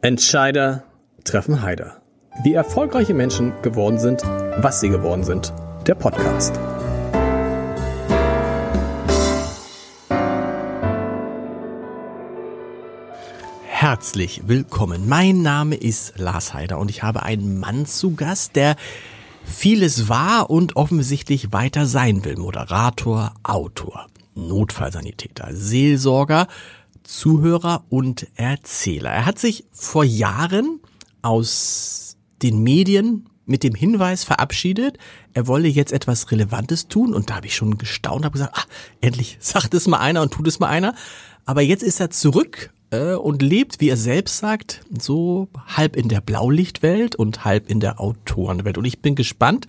Entscheider treffen Heider. Wie erfolgreiche Menschen geworden sind, was sie geworden sind. Der Podcast. Herzlich willkommen. Mein Name ist Lars Heider und ich habe einen Mann zu Gast, der vieles war und offensichtlich weiter sein will. Moderator, Autor, Notfallsanitäter, Seelsorger, Zuhörer und Erzähler. Er hat sich vor Jahren aus den Medien mit dem Hinweis verabschiedet, er wolle jetzt etwas Relevantes tun und da habe ich schon gestaunt, habe gesagt, ah, endlich sagt es mal einer und tut es mal einer. Aber jetzt ist er zurück äh, und lebt, wie er selbst sagt, so halb in der Blaulichtwelt und halb in der Autorenwelt. Und ich bin gespannt,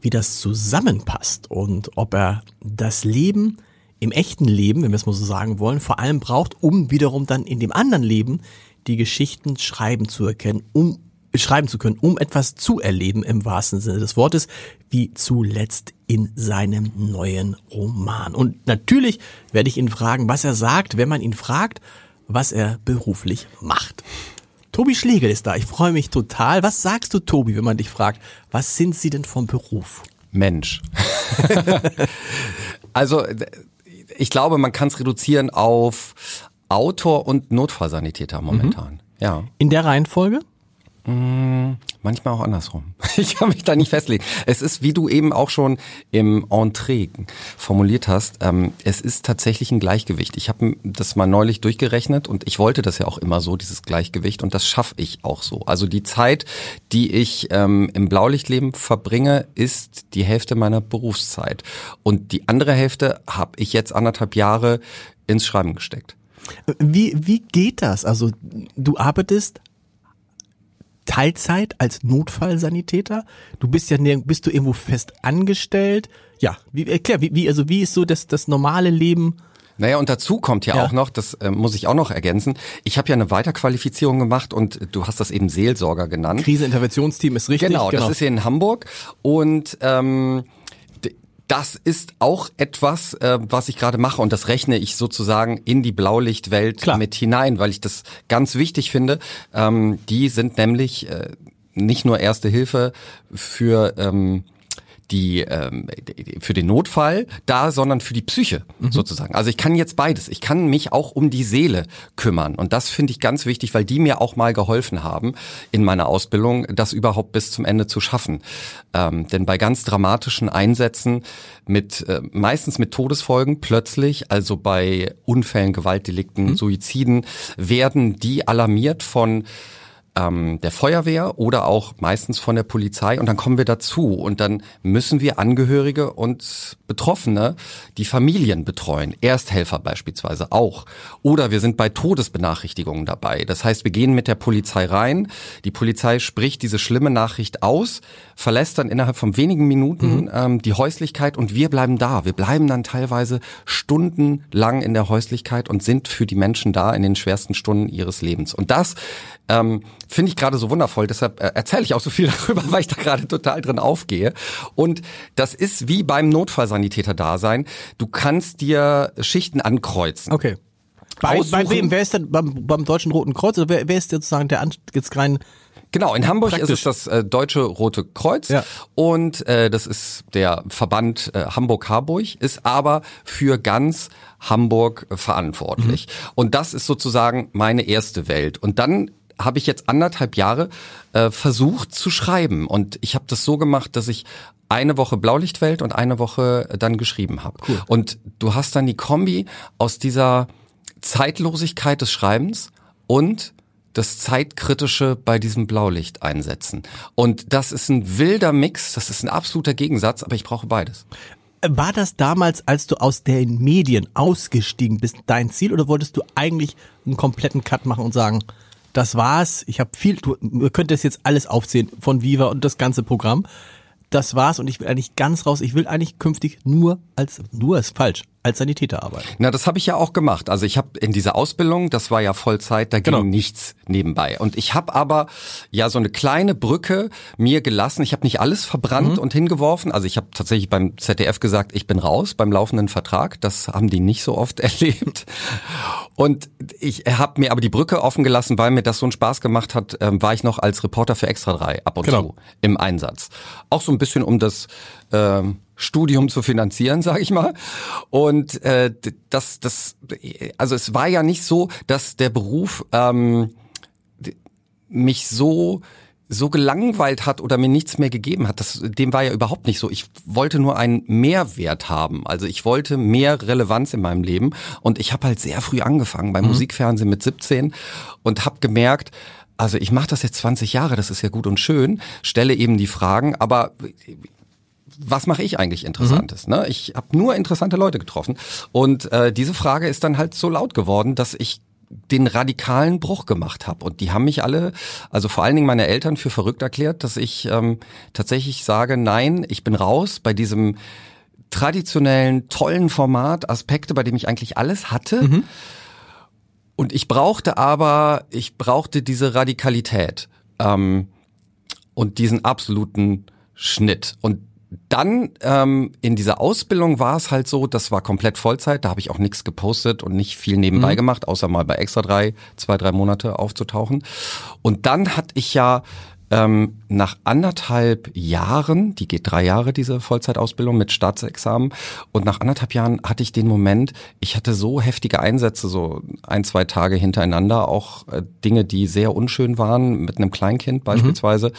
wie das zusammenpasst und ob er das Leben im echten Leben, wenn wir es mal so sagen wollen, vor allem braucht, um wiederum dann in dem anderen Leben die Geschichten schreiben zu erkennen, um schreiben zu können, um etwas zu erleben im wahrsten Sinne des Wortes, wie zuletzt in seinem neuen Roman. Und natürlich werde ich ihn fragen, was er sagt, wenn man ihn fragt, was er beruflich macht. Tobi Schlegel ist da. Ich freue mich total. Was sagst du, Tobi, wenn man dich fragt, was sind Sie denn vom Beruf? Mensch. also ich glaube, man kann es reduzieren auf Autor und Notfallsanitäter momentan. Mhm. Ja. In der Reihenfolge? Manchmal auch andersrum. Ich kann mich da nicht festlegen. Es ist, wie du eben auch schon im Entree formuliert hast, ähm, es ist tatsächlich ein Gleichgewicht. Ich habe das mal neulich durchgerechnet und ich wollte das ja auch immer so, dieses Gleichgewicht, und das schaffe ich auch so. Also die Zeit, die ich ähm, im Blaulichtleben verbringe, ist die Hälfte meiner Berufszeit. Und die andere Hälfte habe ich jetzt anderthalb Jahre ins Schreiben gesteckt. Wie, wie geht das? Also du arbeitest Teilzeit als Notfallsanitäter? Du bist ja bist du irgendwo fest angestellt? Ja, wie, erklär, wie, wie, also wie ist so das, das normale Leben? Naja, und dazu kommt ja, ja. auch noch, das äh, muss ich auch noch ergänzen, ich habe ja eine Weiterqualifizierung gemacht und du hast das eben Seelsorger genannt. Kriseninterventionsteam ist richtig. Genau, genau. das ist hier in Hamburg und ähm, das ist auch etwas, äh, was ich gerade mache und das rechne ich sozusagen in die Blaulichtwelt Klar. mit hinein, weil ich das ganz wichtig finde. Ähm, die sind nämlich äh, nicht nur Erste Hilfe für ähm, die ähm, für den Notfall da, sondern für die Psyche mhm. sozusagen. Also ich kann jetzt beides. Ich kann mich auch um die Seele kümmern und das finde ich ganz wichtig, weil die mir auch mal geholfen haben in meiner Ausbildung, das überhaupt bis zum Ende zu schaffen. Ähm, denn bei ganz dramatischen Einsätzen mit äh, meistens mit Todesfolgen plötzlich, also bei Unfällen, Gewaltdelikten, mhm. Suiziden, werden die alarmiert von ähm, der Feuerwehr oder auch meistens von der Polizei und dann kommen wir dazu und dann müssen wir Angehörige und Betroffene, die Familien betreuen, Ersthelfer beispielsweise auch. Oder wir sind bei Todesbenachrichtigungen dabei. Das heißt, wir gehen mit der Polizei rein, die Polizei spricht diese schlimme Nachricht aus, verlässt dann innerhalb von wenigen Minuten mhm. ähm, die Häuslichkeit und wir bleiben da. Wir bleiben dann teilweise stundenlang in der Häuslichkeit und sind für die Menschen da in den schwersten Stunden ihres Lebens. Und das ähm, finde ich gerade so wundervoll. Deshalb äh, erzähle ich auch so viel darüber, weil ich da gerade total drin aufgehe. Und das ist wie beim Notfallsanitäter-Dasein. Du kannst dir Schichten ankreuzen. Okay. Bei, bei wem? Wer ist denn beim, beim Deutschen Roten Kreuz? Oder wer, wer ist sozusagen der jetzt rein Genau, in Hamburg Praktisch. ist es das äh, Deutsche Rote Kreuz ja. und äh, das ist der Verband äh, Hamburg-Harburg, ist aber für ganz Hamburg verantwortlich. Mhm. Und das ist sozusagen meine erste Welt. Und dann habe ich jetzt anderthalb Jahre äh, versucht zu schreiben. Und ich habe das so gemacht, dass ich eine Woche Blaulichtwelt und eine Woche dann geschrieben habe. Cool. Und du hast dann die Kombi aus dieser Zeitlosigkeit des Schreibens und das Zeitkritische bei diesem Blaulicht einsetzen. Und das ist ein wilder Mix, das ist ein absoluter Gegensatz, aber ich brauche beides. War das damals, als du aus den Medien ausgestiegen bist, dein Ziel oder wolltest du eigentlich einen kompletten Cut machen und sagen, das war's. Ich habe viel, du, ihr könnt das jetzt alles aufzählen von Viva und das ganze Programm. Das war's und ich will eigentlich ganz raus. Ich will eigentlich künftig nur als, nur ist falsch, als Sanitäter arbeiten. Na, das habe ich ja auch gemacht. Also ich habe in dieser Ausbildung, das war ja Vollzeit, da ging Genau. nichts nebenbei. Und ich habe aber ja so eine kleine Brücke mir gelassen. Ich habe nicht alles verbrannt und hingeworfen. Also ich habe tatsächlich beim ZDF gesagt, ich bin raus beim laufenden Vertrag. Das haben die nicht so oft erlebt. Und ich habe mir aber die Brücke offen gelassen, weil mir das so einen Spaß gemacht hat, ähm, war ich noch als Reporter für Extra 3 ab und Genau. zu im Einsatz. Auch so ein bisschen um das ähm, Studium zu finanzieren, sage ich mal. Und äh, das, das, also es war ja nicht so, dass der Beruf ähm, mich so so gelangweilt hat oder mir nichts mehr gegeben hat. Das, dem war ja überhaupt nicht so. Ich wollte nur einen Mehrwert haben. Also ich wollte mehr Relevanz in meinem Leben. Und ich habe halt sehr früh angefangen beim Musikfernsehen mit 17 und habe gemerkt, also ich mache das jetzt 20 Jahre, das ist ja gut und schön, stelle eben die Fragen, aber was mache ich eigentlich Interessantes? Ne? Ich habe nur interessante Leute getroffen. Und äh, diese Frage ist dann halt so laut geworden, dass ich den radikalen Bruch gemacht habe. Und die haben mich alle, also vor allen Dingen meine Eltern, für verrückt erklärt, dass ich ähm, tatsächlich sage, nein, ich bin raus bei diesem traditionellen, tollen Format, Aspekte, bei dem ich eigentlich alles hatte. Und ich brauchte aber, ich brauchte diese Radikalität ähm, und diesen absoluten Schnitt. Und dann ähm, in dieser Ausbildung war es halt so, das war komplett Vollzeit, da habe ich auch nichts gepostet und nicht viel nebenbei gemacht, außer mal bei Extra drei, zwei, drei Monate aufzutauchen. Und dann hatte ich ja ähm, nach anderthalb Jahren, die geht drei Jahre, diese Vollzeitausbildung mit Staatsexamen, und nach anderthalb Jahren hatte ich den Moment, ich hatte so heftige Einsätze, so ein, zwei Tage hintereinander, auch äh, Dinge, die sehr unschön waren, mit einem Kleinkind beispielsweise,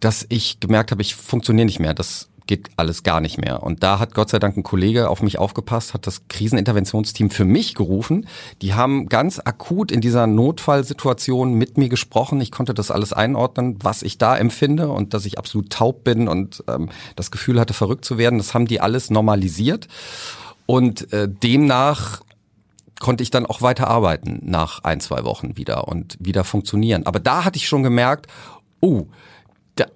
dass ich gemerkt habe, ich funktioniere nicht mehr. Das geht alles gar nicht mehr. Und da hat Gott sei Dank ein Kollege auf mich aufgepasst, hat das Kriseninterventionsteam für mich gerufen. Die haben ganz akut in dieser Notfallsituation mit mir gesprochen. Ich konnte das alles einordnen, was ich da empfinde und dass ich absolut taub bin und ähm, das Gefühl hatte, verrückt zu werden. Das haben die alles normalisiert. Und äh, demnach konnte ich dann auch weiter arbeiten nach ein, zwei Wochen wieder und wieder funktionieren. Aber da hatte ich schon gemerkt, oh, da,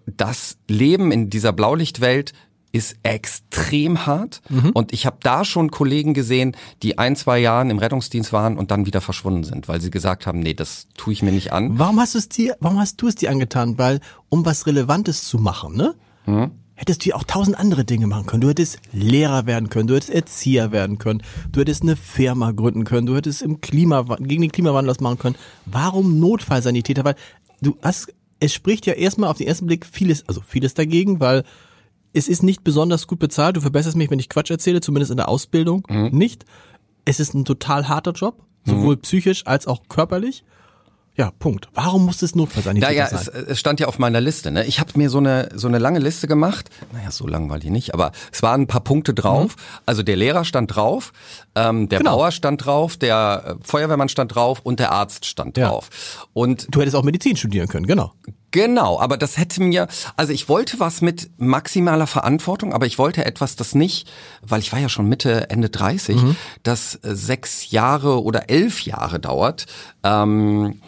das Leben in dieser Blaulichtwelt ist extrem hart und ich habe da schon Kollegen gesehen, die ein, zwei Jahren im Rettungsdienst waren und dann wieder verschwunden sind, weil sie gesagt haben, nee, das tue ich mir nicht an. Warum hast du es dir, warum hast du es dir angetan? Weil, um was Relevantes zu machen, ne? Hättest du ja auch tausend andere Dinge machen können. Du hättest Lehrer werden können, du hättest Erzieher werden können, du hättest eine Firma gründen können, du hättest im Klima, gegen den Klimawandel was machen können. Warum Notfallsanitäter? Weil du hast, es spricht ja erstmal auf den ersten Blick vieles, also vieles dagegen, weil es ist nicht besonders gut bezahlt. Du verbesserst mich, wenn ich Quatsch erzähle, zumindest in der Ausbildung nicht. Es ist ein total harter Job, sowohl psychisch als auch körperlich. Ja, Punkt. Warum muss es Notfallsanitäter Naja, sein? es, es stand ja auf meiner Liste. Ne? Ich habe mir so eine so eine lange Liste gemacht. Naja, so lang war die nicht, aber es waren ein paar Punkte drauf. Also der Lehrer stand drauf, ähm, der Genau. Bauer stand drauf, der äh, Feuerwehrmann stand drauf und der Arzt stand Ja. drauf. Und Du hättest auch Medizin studieren können, genau. Genau, aber das hätte mir, also ich wollte was mit maximaler Verantwortung, aber ich wollte etwas, das nicht, weil ich war ja schon Mitte, Ende 30, das äh, sechs Jahre oder elf Jahre dauert, ähm,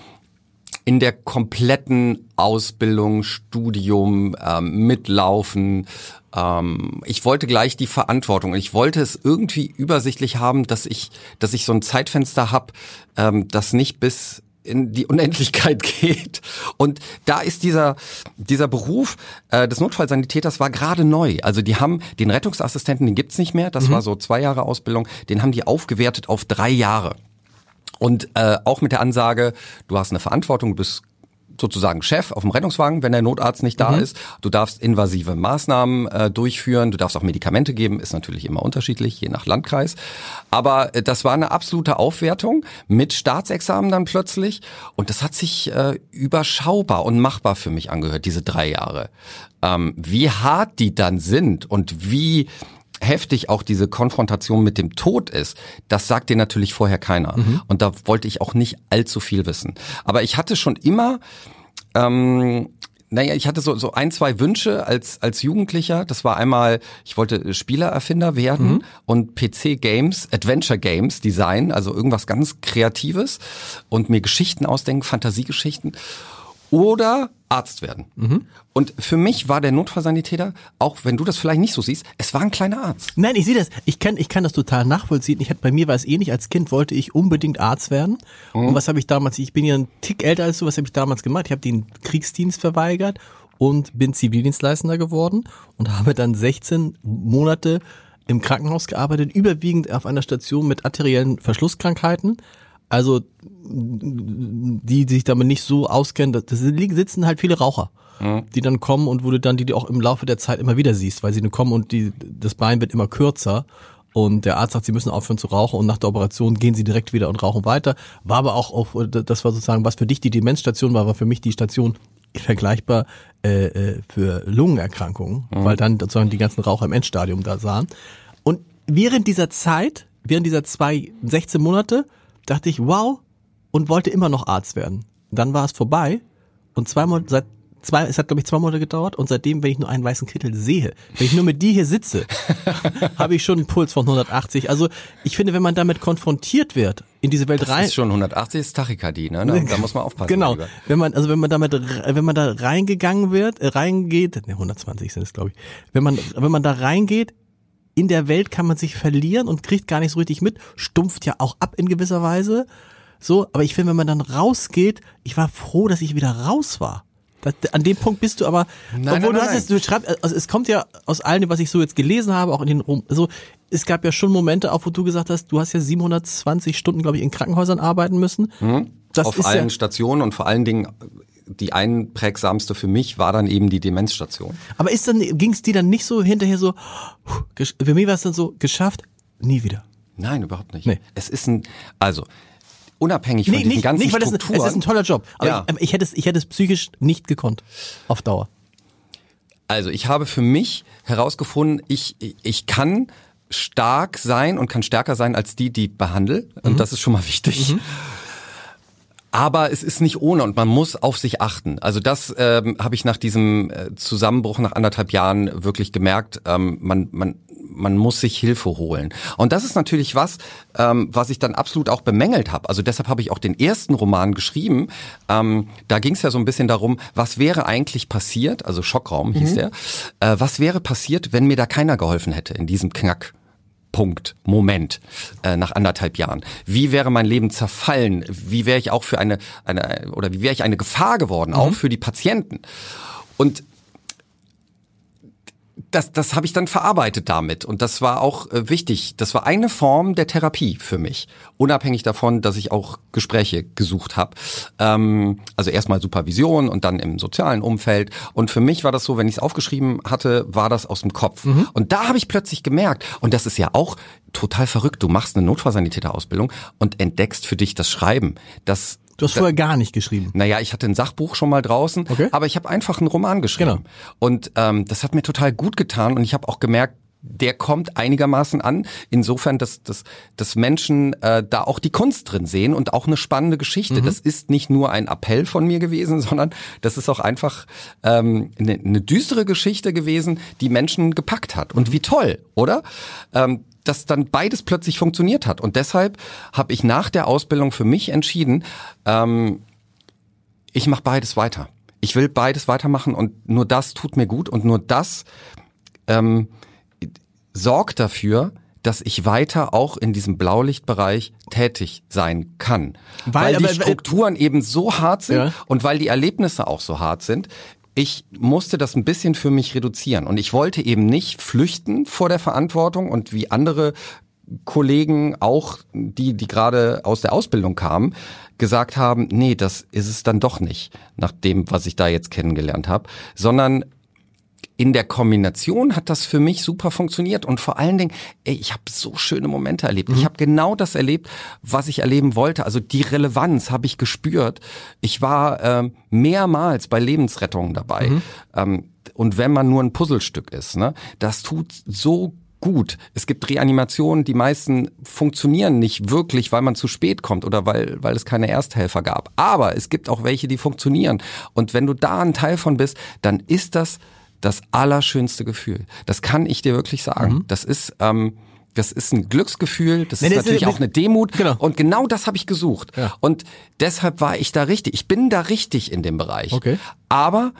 in der kompletten Ausbildung, Studium, ähm, mitlaufen. Ähm, ich wollte gleich die Verantwortung. Ich wollte es irgendwie übersichtlich haben, dass ich, dass ich so ein Zeitfenster habe, ähm, das nicht bis in die Unendlichkeit geht. Und da ist dieser, dieser Beruf äh, des Notfallsanitäters war gerade neu. Also die haben den Rettungsassistenten, den gibt's nicht mehr, das war so zwei Jahre Ausbildung, den haben die aufgewertet auf drei Jahre. Und äh, auch mit der Ansage, du hast eine Verantwortung, du bist sozusagen Chef auf dem Rettungswagen, wenn der Notarzt nicht da ist. Du darfst invasive Maßnahmen äh, durchführen, du darfst auch Medikamente geben, ist natürlich immer unterschiedlich, je nach Landkreis. Aber äh, das war eine absolute Aufwertung mit Staatsexamen dann plötzlich. Und das hat sich äh, überschaubar und machbar für mich angehört, diese drei Jahre. Ähm, wie hart die dann sind und wie heftig auch diese Konfrontation mit dem Tod ist, das sagt dir natürlich vorher keiner. Und da wollte ich auch nicht allzu viel wissen. Aber ich hatte schon immer, ähm, naja, ich hatte so, so ein, zwei Wünsche als, als Jugendlicher. Das war einmal, ich wollte Spielererfinder werden und PC-Games, Adventure-Games designen, also irgendwas ganz Kreatives und mir Geschichten ausdenken, Fantasiegeschichten. Oder Arzt werden. Mhm. Und für mich war der Notfallsanitäter, auch wenn du das vielleicht nicht so siehst, es war ein kleiner Arzt. Nein, ich sehe das. Ich kann, ich kann das total nachvollziehen. Ich hatte, bei mir war es ähnlich. Als Kind wollte ich unbedingt Arzt werden. Mhm. Und was habe ich damals? Ich bin ja ein Tick älter als du. Was habe ich damals gemacht? Ich habe den Kriegsdienst verweigert und bin Zivildienstleistender geworden und habe dann 16 Monate im Krankenhaus gearbeitet, überwiegend auf einer Station mit arteriellen Verschlusskrankheiten. Also die, die sich damit nicht so auskennen, das sitzen halt viele Raucher, mhm. die dann kommen und wo du dann die, die auch im Laufe der Zeit immer wieder siehst, weil sie nur kommen und die, das Bein wird immer kürzer und der Arzt sagt, sie müssen aufhören zu rauchen und nach der Operation gehen sie direkt wieder und rauchen weiter. War aber auch, auf, das war sozusagen, was für dich die Demenzstation war, war für mich die Station vergleichbar äh, äh, für Lungenerkrankungen, mhm. weil dann sozusagen die ganzen Raucher im Endstadium da sahen. Und während dieser Zeit, während dieser zwei, 16 Monate, dachte ich, wow, und wollte immer noch Arzt werden. Dann war es vorbei und zwei Monate, seit zwei, es hat glaube ich zwei Monate gedauert und seitdem, wenn ich nur einen weißen Kittel sehe, wenn ich nur mit dir hier sitze, habe ich schon einen Puls von 180. Also ich finde, wenn man damit konfrontiert wird, in diese Welt das rein. Das ist schon 180 ist Tachykardie, ne? Da, da muss man aufpassen. Genau. Lieber. Wenn man, also wenn man damit, wenn man da reingegangen wird, äh, reingeht, ne, 120 sind es, glaube ich. Wenn man, wenn man da reingeht, in der Welt kann man sich verlieren und kriegt gar nicht so richtig mit, stumpft ja auch ab in gewisser Weise. So, aber ich finde, wenn man dann rausgeht, ich war froh, dass ich wieder raus war. Das, an dem Punkt bist du aber, nein, obwohl nein, du hast es, du schreibst, also es kommt ja aus allem, was ich so jetzt gelesen habe, auch in den Rum, so, es gab ja schon Momente, auch wo du gesagt hast, du hast ja 720 Stunden, glaube ich, in Krankenhäusern arbeiten müssen. Mhm. Das Auf allen ja, Stationen und vor allen Dingen die einprägsamste für mich war dann eben die Demenzstation. Aber ist dann, ging es dir dann nicht so hinterher so, für mich war es dann so, geschafft, nie wieder? Nein, überhaupt nicht. Nee. Es ist ein, also, unabhängig von nee, diesen nicht, ganzen nicht, weil Strukturen. Es ist ein toller Job, aber ja. ich, ich, hätte es, ich hätte es psychisch nicht gekonnt, auf Dauer. Also, ich habe für mich herausgefunden, ich, ich kann stark sein und kann stärker sein als die, die behandle. Und mhm. das ist schon mal wichtig. Mhm. Aber es ist nicht ohne und man muss auf sich achten. Also das ähm, habe ich nach diesem äh, Zusammenbruch nach anderthalb Jahren wirklich gemerkt. Ähm, man, man, man muss sich Hilfe holen. Und das ist natürlich was, ähm, was ich dann absolut auch bemängelt habe. Also deshalb habe ich auch den ersten Roman geschrieben. Ähm, da ging es ja so ein bisschen darum, was wäre eigentlich passiert, also Schockraum hieß mhm. der, äh, was wäre passiert, wenn mir da keiner geholfen hätte in diesem Knack. Punkt, Moment äh, nach anderthalb Jahren. Wie wäre mein Leben zerfallen? Wie wäre ich auch für eine, eine oder wie wäre ich eine Gefahr geworden, mhm. auch für die Patienten? Und das, das habe ich dann verarbeitet damit und das war auch äh, wichtig. Das war eine Form der Therapie für mich, unabhängig davon, dass ich auch Gespräche gesucht habe. Ähm, also erstmal Supervision und dann im sozialen Umfeld. Und für mich war das so, wenn ich es aufgeschrieben hatte, war das aus dem Kopf. Mhm. Und da habe ich plötzlich gemerkt, und das ist ja auch total verrückt, du machst eine Notfallsanitäterausbildung und entdeckst für dich das Schreiben. Das Du hast vorher gar nicht geschrieben. Naja, ich hatte ein Sachbuch schon mal draußen, okay. aber ich habe einfach einen Roman geschrieben. Genau. Und ähm, das hat mir total gut getan und ich habe auch gemerkt, der kommt einigermaßen an. Insofern, dass, dass, dass Menschen äh, da auch die Kunst drin sehen und auch eine spannende Geschichte. Mhm. Das ist nicht nur ein Appell von mir gewesen, sondern das ist auch einfach ähm, eine, eine düstere Geschichte gewesen, die Menschen gepackt hat. Und wie toll, oder? Ähm, dass dann beides plötzlich funktioniert hat. Und deshalb habe ich nach der Ausbildung für mich entschieden, ähm, ich mache beides weiter. Ich will beides weitermachen und nur das tut mir gut und nur das ähm, sorgt dafür, dass ich weiter auch in diesem Blaulichtbereich tätig sein kann. Weil, weil die Strukturen eben so hart sind ja. und weil die Erlebnisse auch so hart sind ich musste das ein bisschen für mich reduzieren. Und ich wollte eben nicht flüchten vor der Verantwortung. Und wie andere Kollegen, auch die, die gerade aus der Ausbildung kamen, gesagt haben, nee, das ist es dann doch nicht, nach dem, was ich da jetzt kennengelernt habe, sondern in der Kombination hat das für mich super funktioniert und vor allen Dingen, ey, ich habe so schöne Momente erlebt. Mhm. Ich habe genau das erlebt, was ich erleben wollte. Also die Relevanz habe ich gespürt. Ich war ähm, mehrmals bei Lebensrettungen dabei. Mhm. Ähm, und wenn man nur ein Puzzlestück ist, ne, das tut so gut. Es gibt Reanimationen, die meisten funktionieren nicht wirklich, weil man zu spät kommt oder weil, weil es keine Ersthelfer gab. Aber es gibt auch welche, die funktionieren. Und wenn du da ein Teil von bist, dann ist das das allerschönste Gefühl. Das kann ich dir wirklich sagen. Mhm. Das ist, ähm, das ist ein Glücksgefühl, das nee, ist natürlich ist, auch eine Demut. Genau. Und genau das habe ich gesucht. Ja. Und deshalb war ich da richtig. Ich bin da richtig in dem Bereich. Okay. Aber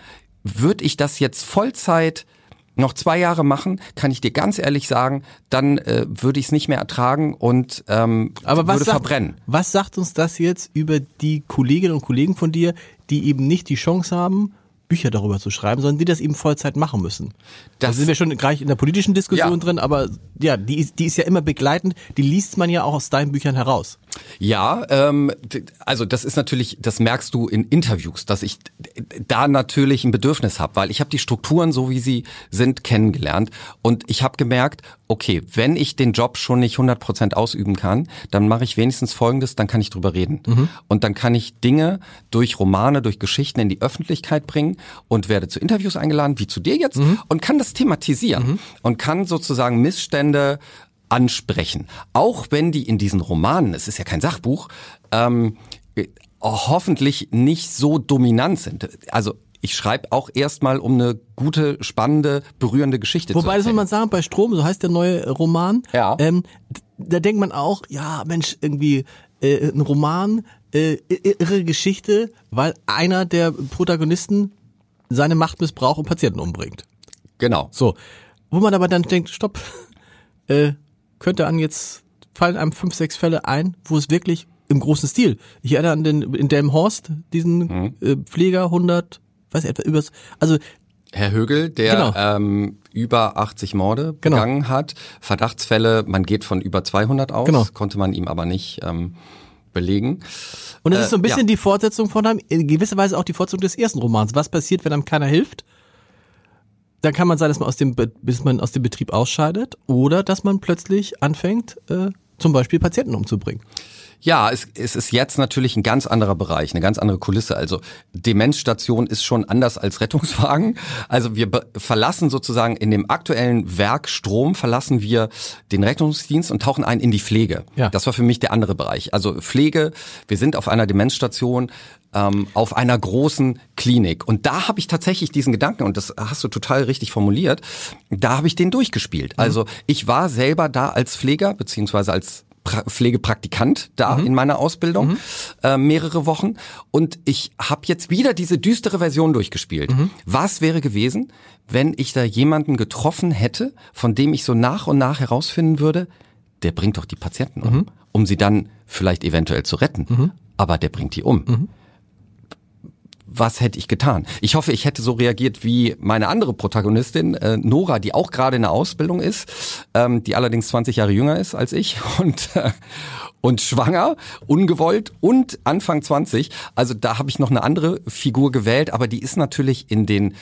würde ich das jetzt Vollzeit noch zwei Jahre machen, kann ich dir ganz ehrlich sagen, dann äh, würde ich es nicht mehr ertragen und ähm, Aber würde sagt, verbrennen. Was sagt uns das jetzt über die Kolleginnen und Kollegen von dir, die eben nicht die Chance haben, Bücher darüber zu schreiben, sondern die das eben Vollzeit machen müssen. Das da sind wir schon gleich in der politischen Diskussion ja. drin, aber ja, die ist, die ist ja immer begleitend, die liest man ja auch aus deinen Büchern heraus. Ja, ähm, also das ist natürlich, das merkst du in Interviews, dass ich da natürlich ein Bedürfnis habe, weil ich habe die Strukturen, so wie sie sind, kennengelernt und ich habe gemerkt, okay, wenn ich den Job schon nicht 100% ausüben kann, dann mache ich wenigstens Folgendes, dann kann ich drüber reden. Mhm. Und dann kann ich Dinge durch Romane, durch Geschichten in die Öffentlichkeit bringen und werde zu Interviews eingeladen, wie zu dir jetzt, mhm. und kann das thematisieren mhm. und kann sozusagen Missstände ansprechen. Auch wenn die in diesen Romanen, es ist ja kein Sachbuch, ähm, hoffentlich nicht so dominant sind. Also ich schreibe auch erstmal, um eine gute, spannende, berührende Geschichte Wobei, das soll man sagen, bei Strom, so heißt der neue Roman, ja. ähm, da denkt man auch, ja, Mensch, irgendwie äh, ein Roman, äh, irre Geschichte, weil einer der Protagonisten seine Macht missbraucht und Patienten umbringt. Genau. So. Wo man aber dann denkt, stopp, äh, könnte an jetzt fallen einem fünf, sechs Fälle ein, wo es wirklich im großen Stil. Ich erinnere an den in Delmhorst, diesen mhm. äh, Pfleger 100, weiß ich etwa übers, also Herr Högel, der genau. ähm, über 80 Morde genau. begangen hat, Verdachtsfälle, man geht von über 200 aus, genau. konnte man ihm aber nicht ähm, belegen. Und es äh, ist so ein bisschen ja. die Fortsetzung von einem, in gewisser Weise auch die Fortsetzung des ersten Romans. Was passiert, wenn einem keiner hilft? Dann kann man sein, dass man aus dem, bis man aus dem Betrieb ausscheidet oder dass man plötzlich anfängt, äh, zum Beispiel Patienten umzubringen. Ja, es, es ist jetzt natürlich ein ganz anderer Bereich, eine ganz andere Kulisse. Also Demenzstation ist schon anders als Rettungswagen. Also wir verlassen sozusagen in dem aktuellen Werk Strom verlassen wir den Rettungsdienst und tauchen ein in die Pflege. Ja. Das war für mich der andere Bereich. Also Pflege, wir sind auf einer Demenzstation, ähm, auf einer großen Klinik. Und da habe ich tatsächlich diesen Gedanken, und das hast du total richtig formuliert, da habe ich den durchgespielt. Mhm. Also ich war selber da als Pfleger, beziehungsweise als pra Pflegepraktikant da mhm. in meiner Ausbildung, mhm. äh, mehrere Wochen. Und ich habe jetzt wieder diese düstere Version durchgespielt. Mhm. Was wäre gewesen, wenn ich da jemanden getroffen hätte, von dem ich so nach und nach herausfinden würde, der bringt doch die Patienten um, mhm. um sie dann vielleicht eventuell zu retten. Mhm. Aber der bringt die um. Was hätte ich getan? Ich hoffe, ich hätte so reagiert wie meine andere Protagonistin, äh, Nora, die auch gerade in der Ausbildung ist, ähm, die allerdings 20 Jahre jünger ist als ich und äh, und schwanger, ungewollt und Anfang 20. Also da habe ich noch eine andere Figur gewählt, aber die ist natürlich in den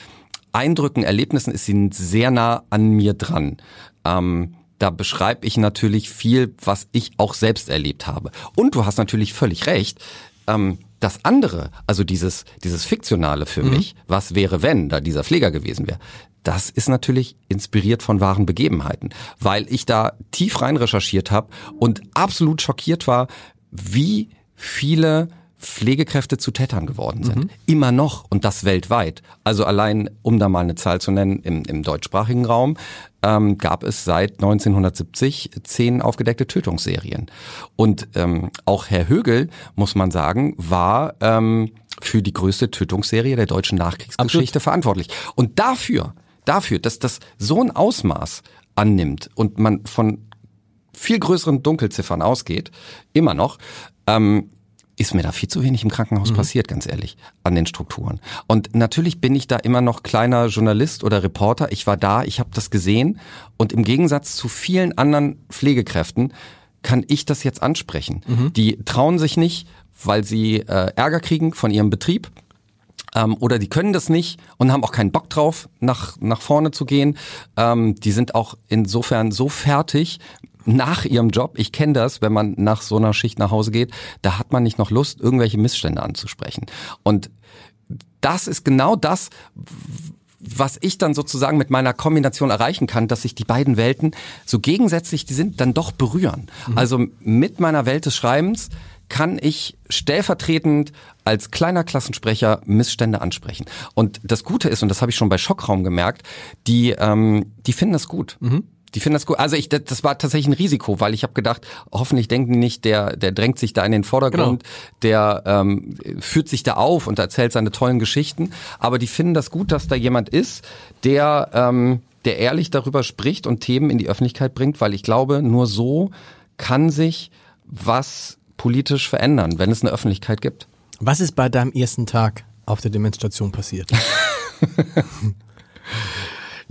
Eindrücken, Erlebnissen ist sie sehr nah an mir dran. Ähm, da beschreibe ich natürlich viel, was ich auch selbst erlebt habe. Und du hast natürlich völlig recht. Ähm, das andere, also dieses, dieses Fiktionale für mhm. mich, was wäre, wenn da dieser Pfleger gewesen wäre, das ist natürlich inspiriert von wahren Begebenheiten, weil ich da tief rein recherchiert habe und absolut schockiert war, wie viele Pflegekräfte zu Tätern geworden sind. Mhm. Immer noch und das weltweit. Also allein, um da mal eine Zahl zu nennen, im, im deutschsprachigen Raum ähm, gab es seit 1970 zehn aufgedeckte Tötungsserien. Und ähm, auch Herr Högel, muss man sagen, war ähm, für die größte Tötungsserie der deutschen Nachkriegsgeschichte Absolut. verantwortlich. Und dafür, dafür, dass das so ein Ausmaß annimmt und man von viel größeren Dunkelziffern ausgeht, immer noch, ähm, ist mir da viel zu wenig im Krankenhaus mhm. passiert, ganz ehrlich, an den Strukturen. Und natürlich bin ich da immer noch kleiner Journalist oder Reporter. Ich war da, ich habe das gesehen und im Gegensatz zu vielen anderen Pflegekräften kann ich das jetzt ansprechen. Mhm. Die trauen sich nicht, weil sie äh, Ärger kriegen von ihrem Betrieb ähm, oder die können das nicht und haben auch keinen Bock drauf, nach, nach vorne zu gehen. Ähm, die sind auch insofern so fertig nach ihrem Job, ich kenne das, wenn man nach so einer Schicht nach Hause geht, da hat man nicht noch Lust, irgendwelche Missstände anzusprechen. Und das ist genau das, was ich dann sozusagen mit meiner Kombination erreichen kann, dass sich die beiden Welten so gegensätzlich, die sind, dann doch berühren. Mhm. Also mit meiner Welt des Schreibens kann ich stellvertretend als kleiner Klassensprecher Missstände ansprechen. Und das Gute ist, und das habe ich schon bei Schockraum gemerkt, die, ähm, die finden das gut. Mhm Die finden das gut. Also ich, das war tatsächlich ein Risiko, weil ich habe gedacht, hoffentlich denken die nicht, der, der drängt sich da in den Vordergrund, genau. der ähm, führt sich da auf und erzählt seine tollen Geschichten. Aber die finden das gut, dass da jemand ist, der, ähm, der ehrlich darüber spricht und Themen in die Öffentlichkeit bringt, weil ich glaube, nur so kann sich was politisch verändern, wenn es eine Öffentlichkeit gibt. Was ist bei deinem ersten Tag auf der Demonstration passiert?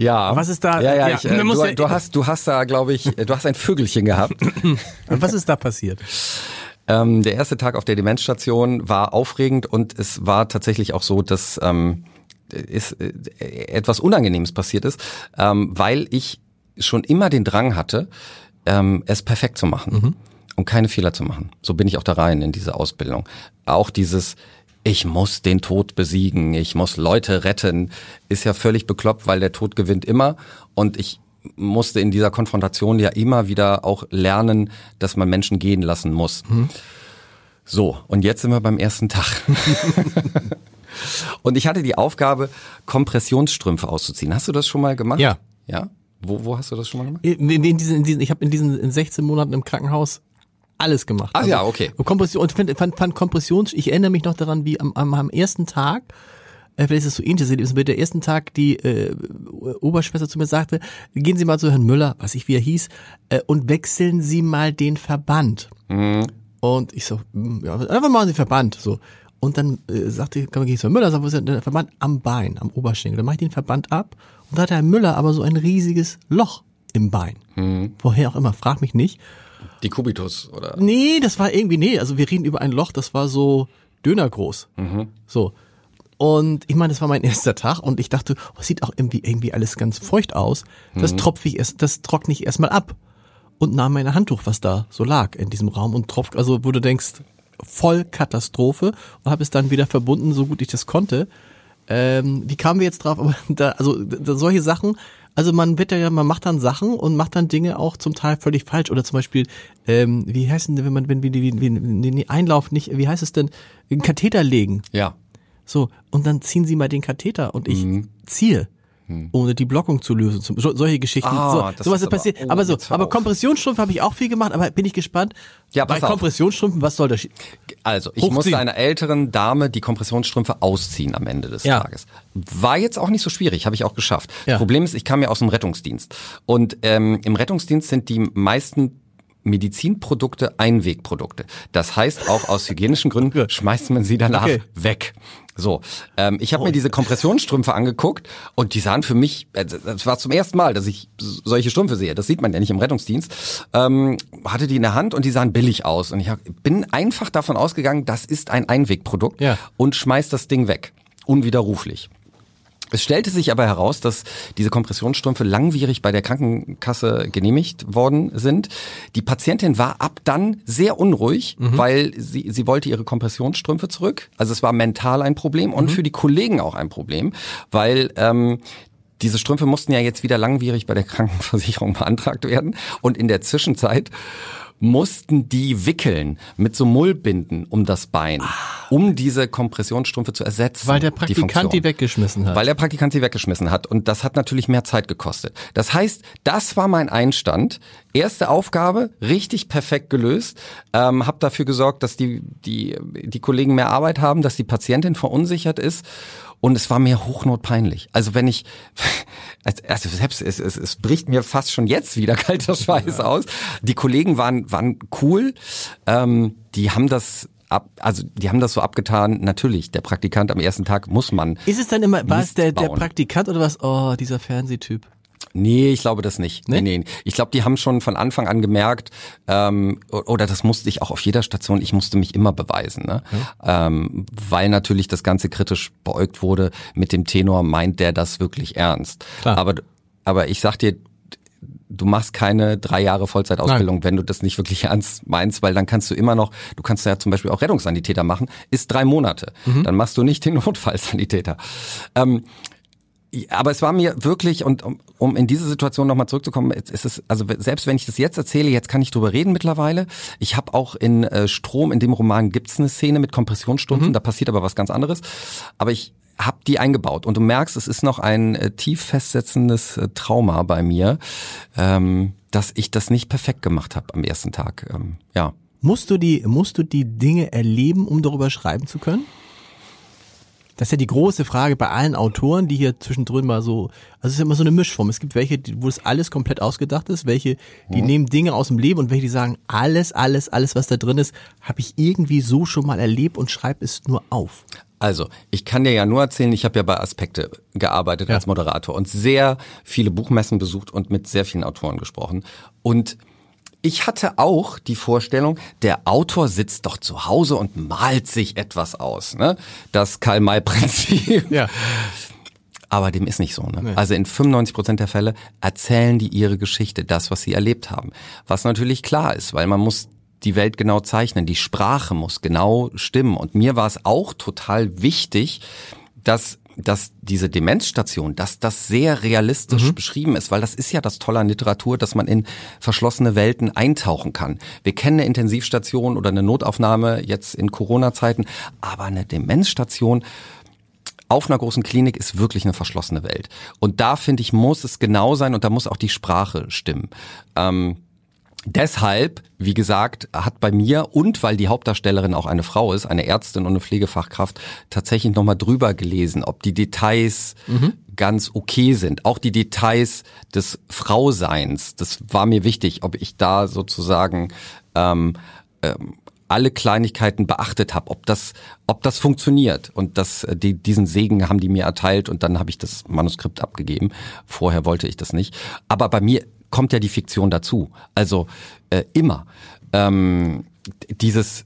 Ja. Was ist da? Ja, ja, ja ich, äh, du, du, hast, du hast da, glaube ich, du hast ein Vögelchen gehabt. Und was ist da passiert? Ähm, der erste Tag auf der Demenzstation war aufregend und es war tatsächlich auch so, dass ähm, ist, äh, etwas Unangenehmes passiert ist, ähm, weil ich schon immer den Drang hatte, ähm, es perfekt zu machen. Mhm. Und keine Fehler zu machen. So bin ich auch da rein in diese Ausbildung. Auch dieses, ich muss den Tod besiegen, ich muss Leute retten, ist ja völlig bekloppt, weil der Tod gewinnt immer. Und ich musste in dieser Konfrontation ja immer wieder auch lernen, dass man Menschen gehen lassen muss. Mhm. So, und jetzt sind wir beim ersten Tag. und ich hatte die Aufgabe, Kompressionsstrümpfe auszuziehen. Hast du das schon mal gemacht? Ja. Ja? Wo, wo hast du das schon mal gemacht? In, in diesen, in diesen, ich habe in diesen in 16 Monaten im Krankenhaus alles gemacht. Ach also, ja, okay. Kompression, und fand, fand, fand Kompressions, ich erinnere mich noch daran, wie am, am, am ersten Tag, äh, vielleicht ist es so ähnlich, mit der ersten Tag die äh, Oberschwester zu mir sagte, gehen Sie mal zu Herrn Müller, was ich wie er hieß, äh, und wechseln Sie mal den Verband. Mhm. Und ich so, hm, ja, einfach mal den Verband, so. Und dann äh, sagte, kann man gehen zu Herrn Müller, sagt, wo ist der Verband? Am Bein, am Oberschenkel. Dann mache ich den Verband ab und da hat Herr Müller aber so ein riesiges Loch im Bein. Mhm. Woher auch immer, frag mich nicht. Die Kubitus, oder? Nee, das war irgendwie, nee, also wir reden über ein Loch, das war so dönergroß. Mhm. So. Und ich meine, das war mein erster Tag und ich dachte, oh, sieht auch irgendwie, irgendwie alles ganz feucht aus. Das mhm. tropfe ich erst, das trockne ich erstmal ab. Und nahm mein Handtuch, was da so lag in diesem Raum und tropft, also wo du denkst, voll Katastrophe und habe es dann wieder verbunden, so gut ich das konnte. Ähm, wie kamen wir jetzt drauf? Aber da, also da, solche Sachen, also man wird ja, man macht dann Sachen und macht dann Dinge auch zum Teil völlig falsch. Oder zum Beispiel, ähm, wie heißt denn, wenn man, wenn wir den Einlauf nicht, wie heißt es denn, einen Katheter legen? Ja. So, und dann ziehen sie mal den Katheter und ich mhm. ziehe hm. ohne die Blockung zu lösen. So, solche Geschichten. Ah, so, sowas ist passiert. Aber, oh, aber so, aber Kompressionsstrümpfe habe ich auch viel gemacht, aber bin ich gespannt. Ja, Bei Kompressionsstrümpfen, was soll das? Also, ich Hochziehen. musste einer älteren Dame die Kompressionsstrümpfe ausziehen am Ende des ja. Tages. War jetzt auch nicht so schwierig, habe ich auch geschafft. Ja. Problem ist, ich kam ja aus dem Rettungsdienst. Und ähm, im Rettungsdienst sind die meisten Medizinprodukte Einwegprodukte. Das heißt, auch aus hygienischen Gründen schmeißt man sie danach okay. weg. So, ähm, ich habe oh. mir diese Kompressionsstrümpfe angeguckt und die sahen für mich, äh, das war zum ersten Mal, dass ich solche Strümpfe sehe. Das sieht man ja nicht im Rettungsdienst. Ähm, hatte die in der Hand und die sahen billig aus. Und ich hab, bin einfach davon ausgegangen, das ist ein Einwegprodukt ja. und schmeiß das Ding weg. Unwiderruflich. Es stellte sich aber heraus, dass diese Kompressionsstrümpfe langwierig bei der Krankenkasse genehmigt worden sind. Die Patientin war ab dann sehr unruhig, mhm. weil sie, sie wollte ihre Kompressionsstrümpfe zurück. Also es war mental ein Problem und mhm. für die Kollegen auch ein Problem, weil ähm, diese Strümpfe mussten ja jetzt wieder langwierig bei der Krankenversicherung beantragt werden. Und in der Zwischenzeit mussten die wickeln mit so Mullbinden um das Bein, um diese Kompressionsstrümpfe zu ersetzen. Weil der Praktikant die, die, weggeschmissen hat. Weil der Praktikant sie weggeschmissen hat. Und das hat natürlich mehr Zeit gekostet. Das heißt, das war mein Einstand. Erste Aufgabe, richtig perfekt gelöst. Ähm, hab dafür gesorgt, dass die, die, die Kollegen mehr Arbeit haben, dass die Patientin verunsichert ist. Und es war mir hochnotpeinlich. Also wenn ich, also selbst es, es, es bricht mir fast schon jetzt wieder kalter Schweiß ja. aus. Die Kollegen waren waren cool. Ähm, die haben das ab, also die haben das so abgetan. Natürlich, der Praktikant am ersten Tag muss man. Ist es dann immer, war es der, der Praktikant oder was? Oh, dieser Fernsehtyp. Nee, ich glaube das nicht. Nee, nee. nee. Ich glaube, die haben schon von Anfang an gemerkt, ähm, oder das musste ich auch auf jeder Station, ich musste mich immer beweisen, ne? Ja. Ähm, weil natürlich das Ganze kritisch beäugt wurde mit dem Tenor, meint der das wirklich ernst. Klar. Aber, aber ich sag dir, du machst keine drei Jahre Vollzeitausbildung, Nein. wenn du das nicht wirklich ernst meinst, weil dann kannst du immer noch, du kannst ja zum Beispiel auch Rettungssanitäter machen, ist drei Monate. Mhm. Dann machst du nicht den Notfallsanitäter. Ähm, aber es war mir wirklich, und um, um in diese Situation nochmal zurückzukommen, ist es, also selbst wenn ich das jetzt erzähle, jetzt kann ich drüber reden mittlerweile. Ich habe auch in äh, Strom, in dem Roman gibt's eine Szene mit Kompressionsstumpfen, mhm. da passiert aber was ganz anderes. Aber ich habe die eingebaut und du merkst, es ist noch ein äh, tief festsetzendes äh, Trauma bei mir, ähm, dass ich das nicht perfekt gemacht habe am ersten Tag. Ähm, ja. Musst du die, musst du die Dinge erleben, um darüber schreiben zu können? Das ist ja die große Frage bei allen Autoren, die hier zwischendrin mal so, also es ist immer so eine Mischform. Es gibt welche, wo es alles komplett ausgedacht ist, welche, die mhm. nehmen Dinge aus dem Leben und welche, die sagen, alles, alles, alles, was da drin ist, habe ich irgendwie so schon mal erlebt und schreibe es nur auf. Also, ich kann dir ja nur erzählen, ich habe ja bei Aspekte gearbeitet ja. als Moderator und sehr viele Buchmessen besucht und mit sehr vielen Autoren gesprochen. Und ich hatte auch die Vorstellung, der Autor sitzt doch zu Hause und malt sich etwas aus. Ne? Das Karl-May-Prinzip. Ja. Aber dem ist nicht so. Ne? Nee. Also in 95 Prozent der Fälle erzählen die ihre Geschichte, das, was sie erlebt haben. Was natürlich klar ist, weil man muss die Welt genau zeichnen. Die Sprache muss genau stimmen. Und mir war es auch total wichtig, dass dass diese Demenzstation, dass das sehr realistisch mhm. beschrieben ist, weil das ist ja das Tolle an Literatur, dass man in verschlossene Welten eintauchen kann. Wir kennen eine Intensivstation oder eine Notaufnahme jetzt in Corona-Zeiten, aber eine Demenzstation auf einer großen Klinik ist wirklich eine verschlossene Welt. Und da finde ich, muss es genau sein und da muss auch die Sprache stimmen. Ähm, Deshalb, wie gesagt, hat bei mir und weil die Hauptdarstellerin auch eine Frau ist, eine Ärztin und eine Pflegefachkraft, tatsächlich nochmal drüber gelesen, ob die Details mhm. ganz okay sind. Auch die Details des Frauseins, das war mir wichtig, ob ich da sozusagen ähm, ähm, alle Kleinigkeiten beachtet habe, ob das, ob das funktioniert. Und das, äh, die, diesen Segen haben die mir erteilt und dann habe ich das Manuskript abgegeben. Vorher wollte ich das nicht. Aber bei mir kommt ja die Fiktion dazu. Also äh, immer. Ähm, dieses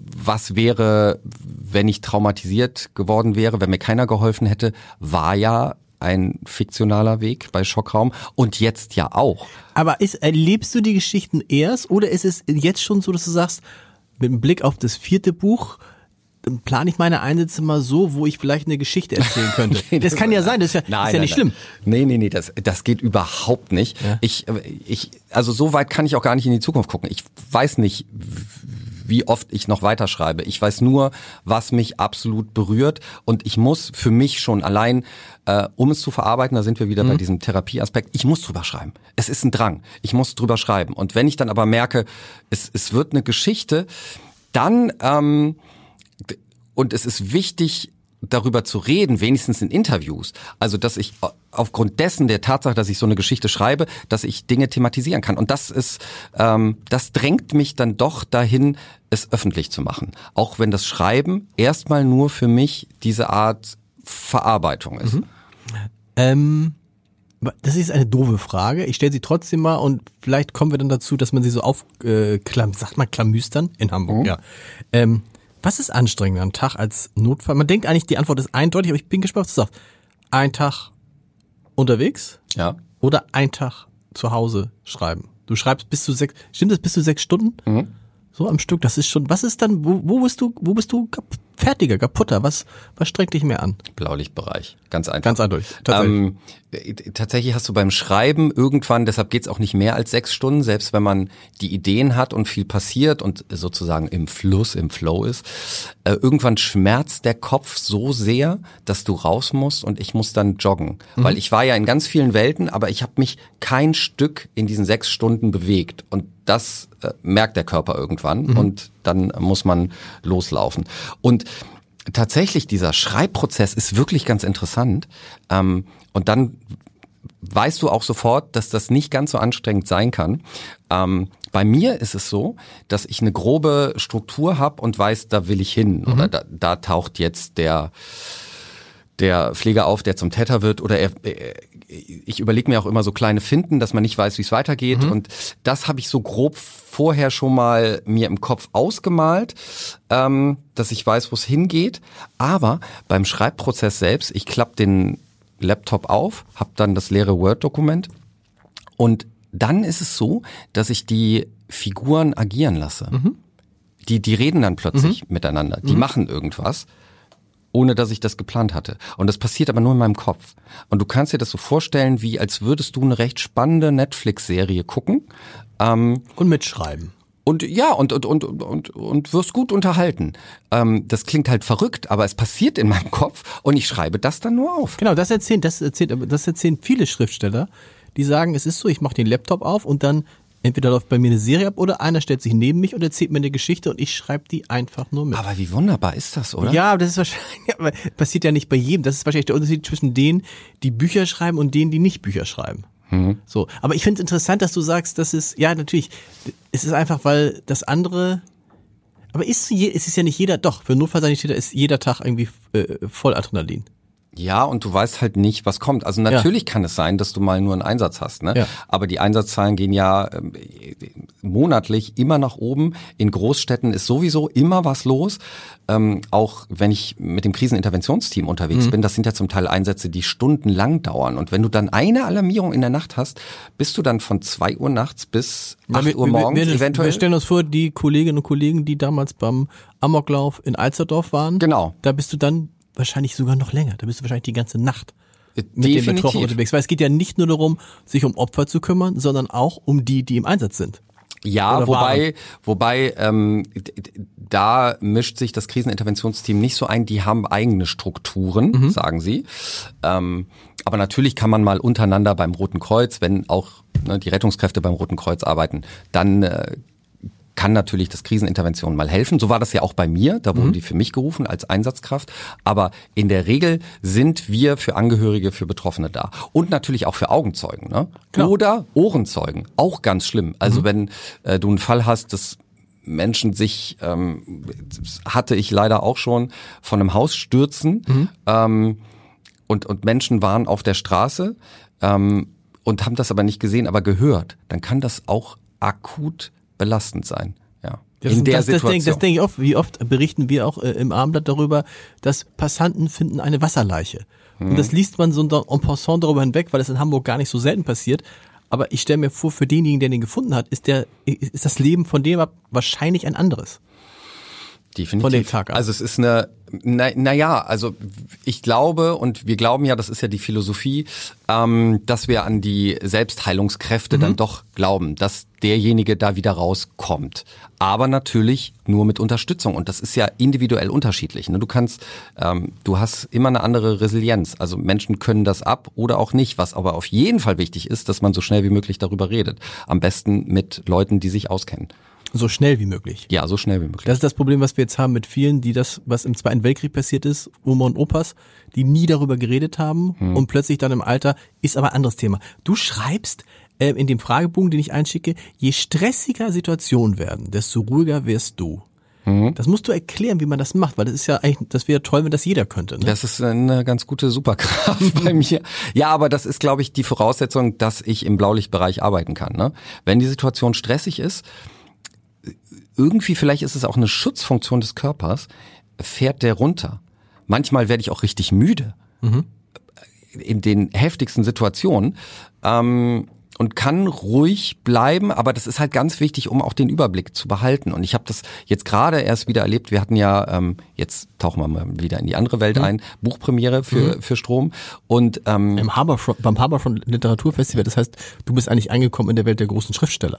was wäre, wenn ich traumatisiert geworden wäre, wenn mir keiner geholfen hätte, war ja ein fiktionaler Weg bei Schockraum und jetzt ja auch. Aber ist, erlebst du die Geschichten erst oder ist es jetzt schon so, dass du sagst, mit dem Blick auf das vierte Buch, plane ich meine Einsätze mal so, wo ich vielleicht eine Geschichte erzählen könnte. nee, das, das, kann ja sein, das ist ja, nein, ist ja nicht nein. schlimm. Nee, nee, nee, das, das geht überhaupt nicht. Ja. Ich, ich, also so weit kann ich auch gar nicht in die Zukunft gucken. Ich weiß nicht, wie oft ich noch weiterschreibe. Ich weiß nur, was mich absolut berührt und ich muss für mich schon allein, äh, um es zu verarbeiten, da sind wir wieder mhm. bei diesem Therapieaspekt, ich muss drüber schreiben. Es ist ein Drang. Ich muss drüber schreiben. Und wenn ich dann aber merke, es, es wird eine Geschichte, dann ähm, und es ist wichtig, darüber zu reden, wenigstens in Interviews. Also, dass ich aufgrund dessen der Tatsache, dass ich so eine Geschichte schreibe, dass ich Dinge thematisieren kann. Und das ist, ähm, das drängt mich dann doch dahin, es öffentlich zu machen. Auch wenn das Schreiben erstmal nur für mich diese Art Verarbeitung ist. Mhm. Ähm das ist eine doofe Frage. Ich stelle sie trotzdem mal und vielleicht kommen wir dann dazu, dass man sie so aufklam, äh, sagt man klamüstern in Hamburg, mhm. ja. Ähm, was ist anstrengender am Tag als Notfall? Man denkt eigentlich, die Antwort ist eindeutig, aber ich bin gespannt, was du sagst. Ein Tag unterwegs? Ja. Oder ein Tag zu Hause schreiben? Du schreibst bis zu sechs, stimmt das bis zu sechs Stunden? Mhm. So am Stück, das ist schon, was ist dann, wo, wo bist du, wo bist du fertiger, kaputter? Was, was strengt dich mehr an? Blaulichtbereich. Ganz einfach. Ganz eindeutig. Tatsächlich. Ähm, tatsächlich hast du beim Schreiben irgendwann, deshalb geht's auch nicht mehr als sechs Stunden, selbst wenn man die Ideen hat und viel passiert und sozusagen im Fluss, im Flow ist. Äh, irgendwann schmerzt der Kopf so sehr, dass du raus musst und ich muss dann joggen. Mhm. Weil ich war ja in ganz vielen Welten, aber ich habe mich kein Stück in diesen sechs Stunden bewegt. Und das äh, merkt der Körper irgendwann mhm. und dann muss man loslaufen. Und tatsächlich dieser Schreibprozess ist wirklich ganz interessant. Ähm, und dann weißt du auch sofort, dass das nicht ganz so anstrengend sein kann. Ähm, bei mir ist es so, dass ich eine grobe Struktur habe und weiß, da will ich hin mhm. oder da, da taucht jetzt der der Pfleger auf, der zum Täter wird oder er, ich überlege mir auch immer so kleine Finden, dass man nicht weiß, wie es weitergeht mhm. und das habe ich so grob vorher schon mal mir im Kopf ausgemalt, ähm, dass ich weiß, wo es hingeht, aber beim Schreibprozess selbst, ich klappe den Laptop auf, habe dann das leere Word-Dokument und dann ist es so, dass ich die Figuren agieren lasse. Mhm. Die, die reden dann plötzlich mhm. miteinander, die mhm. machen irgendwas ohne dass ich das geplant hatte. Und das passiert aber nur in meinem Kopf. Und du kannst dir das so vorstellen, wie als würdest du eine recht spannende Netflix-Serie gucken. Ähm, und mitschreiben. Und ja, und, und, und, und, und wirst gut unterhalten. Ähm, das klingt halt verrückt, aber es passiert in meinem Kopf und ich schreibe das dann nur auf. Genau, das erzählen, das erzählen, das erzählen viele Schriftsteller, die sagen, es ist so, ich mache den Laptop auf und dann entweder läuft bei mir eine Serie ab oder einer stellt sich neben mich und erzählt mir eine Geschichte und ich schreibe die einfach nur mit. Aber wie wunderbar ist das, oder? Ja, das ist wahrscheinlich, aber passiert ja nicht bei jedem. Das ist wahrscheinlich der Unterschied zwischen denen, die Bücher schreiben und denen, die nicht Bücher schreiben. Mhm. So, aber ich finde es interessant, dass du sagst, dass es ja natürlich, es ist einfach, weil das andere. Aber ist es ist ja nicht jeder, doch, für Notfallsanitäter ist jeder Tag irgendwie äh, voll Adrenalin. Ja, und du weißt halt nicht, was kommt. Also natürlich ja. kann es sein, dass du mal nur einen Einsatz hast, ne? Ja. Aber die Einsatzzahlen gehen ja äh, monatlich immer nach oben. In Großstädten ist sowieso immer was los. Ähm, auch wenn ich mit dem Kriseninterventionsteam unterwegs mhm. bin, das sind ja zum Teil Einsätze, die stundenlang dauern. Und wenn du dann eine Alarmierung in der Nacht hast, bist du dann von zwei Uhr nachts bis acht ja, Uhr morgens wir, wir, eventuell. Wir stellen uns vor, die Kolleginnen und Kollegen, die damals beim Amoklauf in Alsterdorf waren. Genau. Da bist du dann wahrscheinlich sogar noch länger. Da bist du wahrscheinlich die ganze Nacht mit Definitiv. den Betroffenen unterwegs. Weil es geht ja nicht nur darum, sich um Opfer zu kümmern, sondern auch um die, die im Einsatz sind. Ja, wobei, wobei ähm, da mischt sich das Kriseninterventionsteam nicht so ein. Die haben eigene Strukturen, mhm. sagen sie. Ähm, aber natürlich kann man mal untereinander beim Roten Kreuz, wenn auch ne, die Rettungskräfte beim Roten Kreuz arbeiten, dann äh, kann natürlich das Krisenintervention mal helfen. So war das ja auch bei mir. Da wurden mhm. die für mich gerufen als Einsatzkraft. Aber in der Regel sind wir für Angehörige, für Betroffene da. Und natürlich auch für Augenzeugen. Ne? Genau. Oder Ohrenzeugen. Auch ganz schlimm. Also mhm. wenn äh, du einen Fall hast, dass Menschen sich, ähm, hatte ich leider auch schon, von einem Haus stürzen mhm. ähm, und, und Menschen waren auf der Straße ähm, und haben das aber nicht gesehen, aber gehört, dann kann das auch akut belastend sein. Ja. Das, in der das, Situation. Das denke, das denke ich oft. Wie oft berichten wir auch äh, im Abendblatt darüber, dass Passanten finden eine Wasserleiche. Hm. Und das liest man so en passant darüber hinweg, weil es in Hamburg gar nicht so selten passiert. Aber ich stelle mir vor, für denjenigen, der den gefunden hat, ist der, ist das Leben von dem wahrscheinlich ein anderes. Definitiv. Von dem Tag an. Also es ist eine, na, naja, also ich glaube und wir glauben ja, das ist ja die Philosophie, ähm, dass wir an die Selbstheilungskräfte mhm. dann doch glauben, dass derjenige da wieder rauskommt. Aber natürlich nur mit Unterstützung und das ist ja individuell unterschiedlich. Ne? Du kannst, ähm, du hast immer eine andere Resilienz. Also Menschen können das ab oder auch nicht. Was aber auf jeden Fall wichtig ist, dass man so schnell wie möglich darüber redet. Am besten mit Leuten, die sich auskennen. So schnell wie möglich. Ja, so schnell wie möglich. Das ist das Problem, was wir jetzt haben mit vielen, die das, was im Zweiten Weltkrieg passiert ist, Oma und Opas, die nie darüber geredet haben hm. und plötzlich dann im Alter ist aber ein anderes Thema. Du schreibst äh, in dem Fragebogen, den ich einschicke, je stressiger Situationen werden, desto ruhiger wirst du. Hm. Das musst du erklären, wie man das macht, weil das ist ja eigentlich, das wäre toll, wenn das jeder könnte. Ne? Das ist eine ganz gute Superkraft bei mir. Ja, aber das ist, glaube ich, die Voraussetzung, dass ich im Blaulichtbereich arbeiten kann. Ne? Wenn die Situation stressig ist, irgendwie, vielleicht ist es auch eine Schutzfunktion des Körpers, fährt der runter. Manchmal werde ich auch richtig müde. Mhm. In den heftigsten Situationen. Ähm, und kann ruhig bleiben, aber das ist halt ganz wichtig, um auch den Überblick zu behalten. Und ich habe das jetzt gerade erst wieder erlebt. Wir hatten ja, ähm, jetzt tauchen wir mal wieder in die andere Welt mhm. ein, Buchpremiere für, mhm. für Strom. Und ähm, Im Haberfront, beim Haberfront Literaturfestival, das heißt, du bist eigentlich angekommen in der Welt der großen Schriftsteller.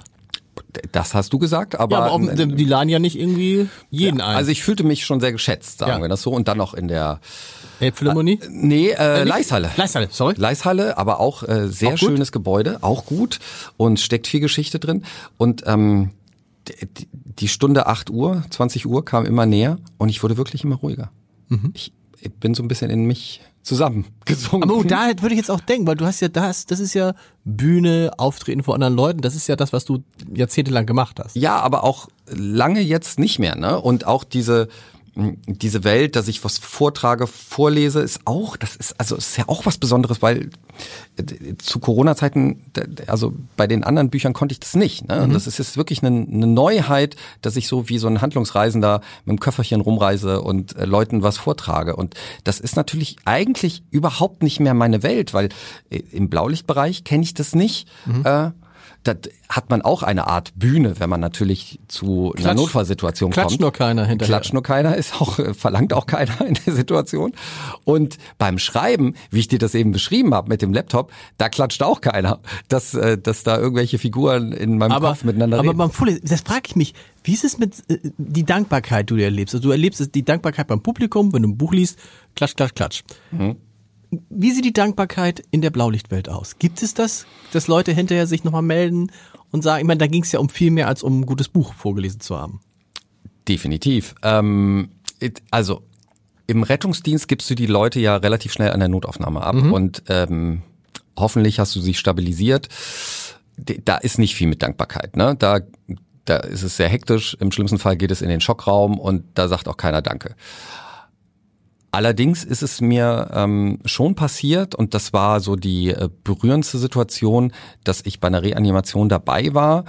Das hast du gesagt, aber. Ja, aber auch, die laden ja nicht irgendwie jeden ja, ein. Also ich fühlte mich schon sehr geschätzt, sagen ja. wir das so. Und dann noch in der Elbphilharmonie? Äh, nee, äh, äh Leishalle. Leishalle, sorry. Leishalle, aber auch äh, sehr auch schönes Gebäude, auch gut und steckt viel Geschichte drin. Und ähm, die, die Stunde 8 Uhr, 20 Uhr kam immer näher und ich wurde wirklich immer ruhiger. Mhm. Ich, ich bin so ein bisschen in mich zusammengesunken. Aber da würde ich jetzt auch denken, weil du hast ja das, das ist ja Bühne, Auftreten vor anderen Leuten, das ist ja das, was du jahrzehntelang gemacht hast. Ja, aber auch lange jetzt nicht mehr, ne? Und auch diese diese Welt, dass ich was vortrage, vorlese, ist auch, das ist also ist ja auch was Besonderes, weil äh, zu Corona-Zeiten, also bei den anderen Büchern konnte ich das nicht. Ne? Und mhm. das ist jetzt wirklich eine, eine, Neuheit, dass ich so wie so ein Handlungsreisender mit dem Köfferchen rumreise und äh, Leuten was vortrage. Und das ist natürlich eigentlich überhaupt nicht mehr meine Welt, weil äh, im Blaulichtbereich kenne ich das nicht. Mhm. Äh, Da hat man auch eine Art Bühne, wenn man natürlich zu Klatsch, einer Notfallsituation klatscht kommt. nur keiner hinterher. Klatscht nur keiner, ist auch, äh, verlangt auch keiner in der Situation. Und beim Schreiben, wie ich dir das eben beschrieben habe mit dem Laptop, da klatscht auch keiner, dass, äh, dass da irgendwelche Figuren in meinem aber, Kopf miteinander aber reden. beim Vorlesen, das frage ich mich, wie ist es mit äh, die Dankbarkeit, die du erlebst? Also du erlebst die Dankbarkeit beim Publikum, wenn du ein Buch liest, klatsch, klatsch, klatsch. Mhm. Wie sieht die Dankbarkeit in der Blaulichtwelt aus? Gibt es das, dass Leute hinterher sich nochmal melden und sagen, ich meine, da ging es ja um viel mehr als um ein gutes Buch vorgelesen zu haben. Definitiv. Ähm, also im Rettungsdienst gibst du die Leute ja relativ schnell an der Notaufnahme ab und ähm, hoffentlich hast du sie stabilisiert. Da ist nicht viel mit Dankbarkeit. Ne? Da, da ist es sehr hektisch. Im schlimmsten Fall geht es in den Schockraum und da sagt auch keiner Danke. Allerdings ist es mir ähm, schon passiert und das war so die äh, berührendste Situation, dass ich bei einer Reanimation dabei war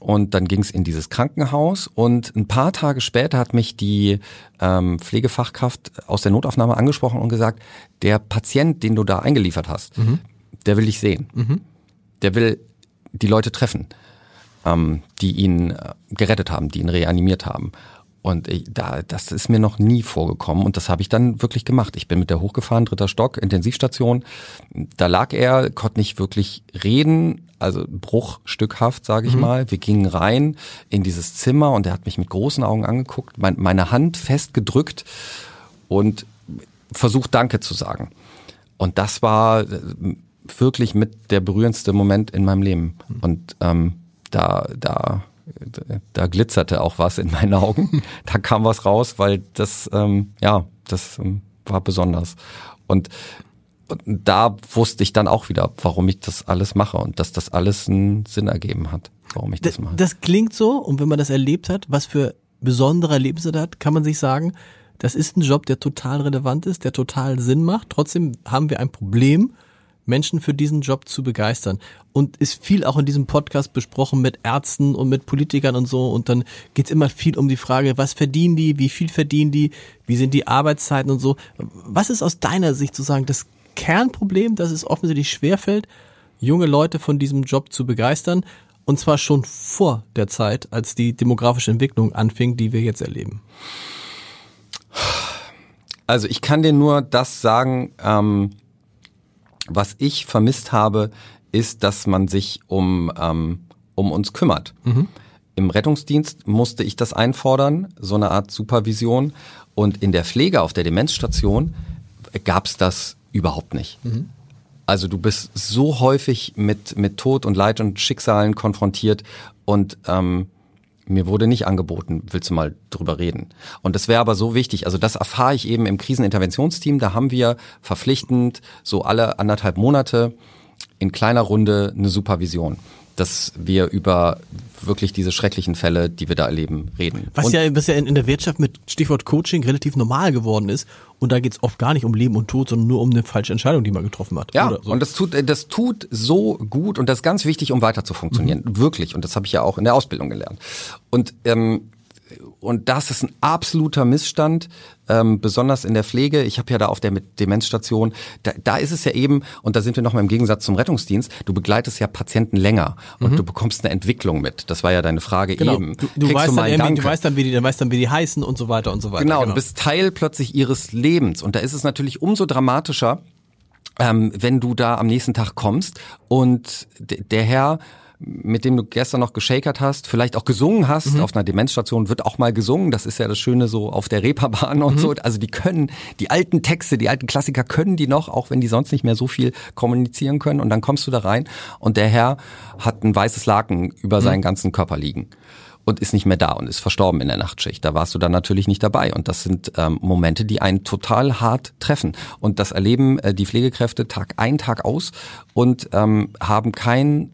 und dann ging es in dieses Krankenhaus und ein paar Tage später hat mich die ähm, Pflegefachkraft aus der Notaufnahme angesprochen und gesagt, der Patient, den du da eingeliefert hast, der will dich sehen. Der will die Leute treffen, ähm, die ihn äh, gerettet haben, die ihn reanimiert haben. Und ich, da, das ist mir noch nie vorgekommen und das habe ich dann wirklich gemacht. Ich bin mit der hochgefahren, dritter Stock, Intensivstation. Da lag er, konnte nicht wirklich reden, also bruchstückhaft, sage ich mal. Wir gingen rein in dieses Zimmer und er hat mich mit großen Augen angeguckt, mein, meine Hand festgedrückt und versucht Danke zu sagen. Und das war äh, wirklich mit der berührendste Moment in meinem Leben. Und ähm, da, da, da glitzerte auch was in meinen Augen. Da kam was raus, weil das, ähm, ja, das ähm, war besonders. Und, und da wusste ich dann auch wieder, warum ich das alles mache und dass das alles einen Sinn ergeben hat, warum ich das Das, mache. das klingt so, und wenn man das erlebt hat, was für besondere Erlebnisse das hat, kann man sich sagen, das ist ein Job, der total relevant ist, der total Sinn macht. Trotzdem haben wir ein Problem, Menschen für diesen Job zu begeistern. Und ist viel auch in diesem Podcast besprochen mit Ärzten und mit Politikern und so. Und dann geht's immer viel um die Frage, was verdienen die, wie viel verdienen die, wie sind die Arbeitszeiten und so. Was ist aus deiner Sicht sozusagen das Kernproblem, dass es offensichtlich schwerfällt, junge Leute von diesem Job zu begeistern? Und zwar schon vor der Zeit, als die demografische Entwicklung anfing, die wir jetzt erleben. Also ich kann dir nur das sagen, ähm, was ich vermisst habe, ist, dass man sich um, ähm, um uns kümmert. Im Rettungsdienst musste ich das einfordern, so eine Art Supervision. Und in der Pflege auf der Demenzstation gab es das überhaupt nicht. Also du bist so häufig mit, mit Tod und Leid und Schicksalen konfrontiert und ähm, mir wurde nicht angeboten, willst du mal drüber reden? Und das wäre aber so wichtig. Also das erfahre ich eben im Kriseninterventionsteam. Da haben wir verpflichtend so alle anderthalb Monate in kleiner Runde eine Supervision, dass wir über wirklich diese schrecklichen Fälle, die wir da erleben, reden. Was Und- ja, was ja in, der Wirtschaft mit Stichwort Coaching relativ normal geworden ist. Und da geht's oft gar nicht um Leben und Tod, sondern nur um eine falsche Entscheidung, die man getroffen hat. Ja, so. und das tut, äh, das tut so gut und das ist ganz wichtig, um weiter zu funktionieren. Wirklich. Und das habe ich ja auch in der Ausbildung gelernt. Und, ähm, und das ist ein absoluter Missstand, ähm, besonders in der Pflege. Ich habe ja da auf der Demenzstation, da, da ist es ja eben, und da sind wir nochmal im Gegensatz zum Rettungsdienst, du begleitest ja Patienten länger und du bekommst eine Entwicklung mit. Das war ja deine Frage genau. eben. Du, du, weißt mal dann du weißt dann, wie die, du weißt dann, wie die heißen und so weiter und so weiter. Genau, du bist Teil plötzlich ihres Lebens. Und da ist es natürlich umso dramatischer, ähm, wenn du da am nächsten Tag kommst und der Herr, mit dem du gestern noch geschakert hast, vielleicht auch gesungen hast, auf einer Demenzstation wird auch mal gesungen, das ist ja das Schöne so auf der Reeperbahn und so, also die können, die alten Texte, die alten Klassiker können die noch, auch wenn die sonst nicht mehr so viel kommunizieren können. Und dann kommst du da rein und der Herr hat ein weißes Laken über seinen ganzen Körper liegen und ist nicht mehr da und ist verstorben in der Nachtschicht. Da warst du dann natürlich nicht dabei. Und das sind ähm, Momente, die einen total hart treffen. Und das erleben äh, die Pflegekräfte Tag ein, Tag aus und ähm, haben kein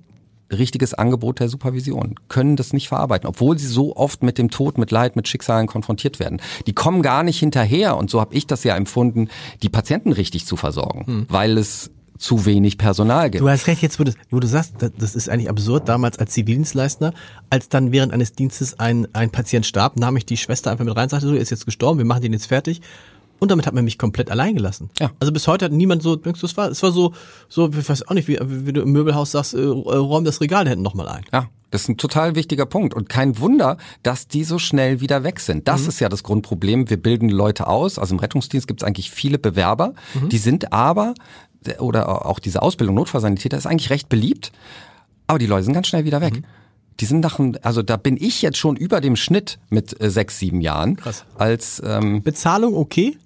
richtiges Angebot der Supervision, können das nicht verarbeiten, obwohl sie so oft mit dem Tod, mit Leid, mit Schicksalen konfrontiert werden. Die kommen gar nicht hinterher, und so habe ich das ja empfunden, die Patienten richtig zu versorgen, weil es zu wenig Personal gibt. Du hast recht, jetzt wo du, wo du sagst, das- ist eigentlich absurd, damals als Zivildienstleister, als dann während eines Dienstes ein, ein Patient starb, nahm ich die Schwester einfach mit rein, sagte so, er ist jetzt gestorben, wir machen den jetzt fertig. Und damit hat man mich komplett allein gelassen. Ja. Also bis heute hat niemand so, denkst du, es war, es war so, so, ich weiß auch nicht, wie, wie du im Möbelhaus sagst, äh, räum das Regal hinten nochmal ein. Ja, das ist ein total wichtiger Punkt. Und kein Wunder, dass die so schnell wieder weg sind. Das ist ja das Grundproblem. Wir bilden Leute aus. Also im Rettungsdienst gibt es eigentlich viele Bewerber. Die sind aber, oder auch diese Ausbildung Notfallsanitäter ist eigentlich recht beliebt. Aber die Leute sind ganz schnell wieder weg. Die sind nach, dem- also da bin ich jetzt schon über dem Schnitt mit äh, sechs, sieben Jahren. Krass. Als ähm, Bezahlung okay?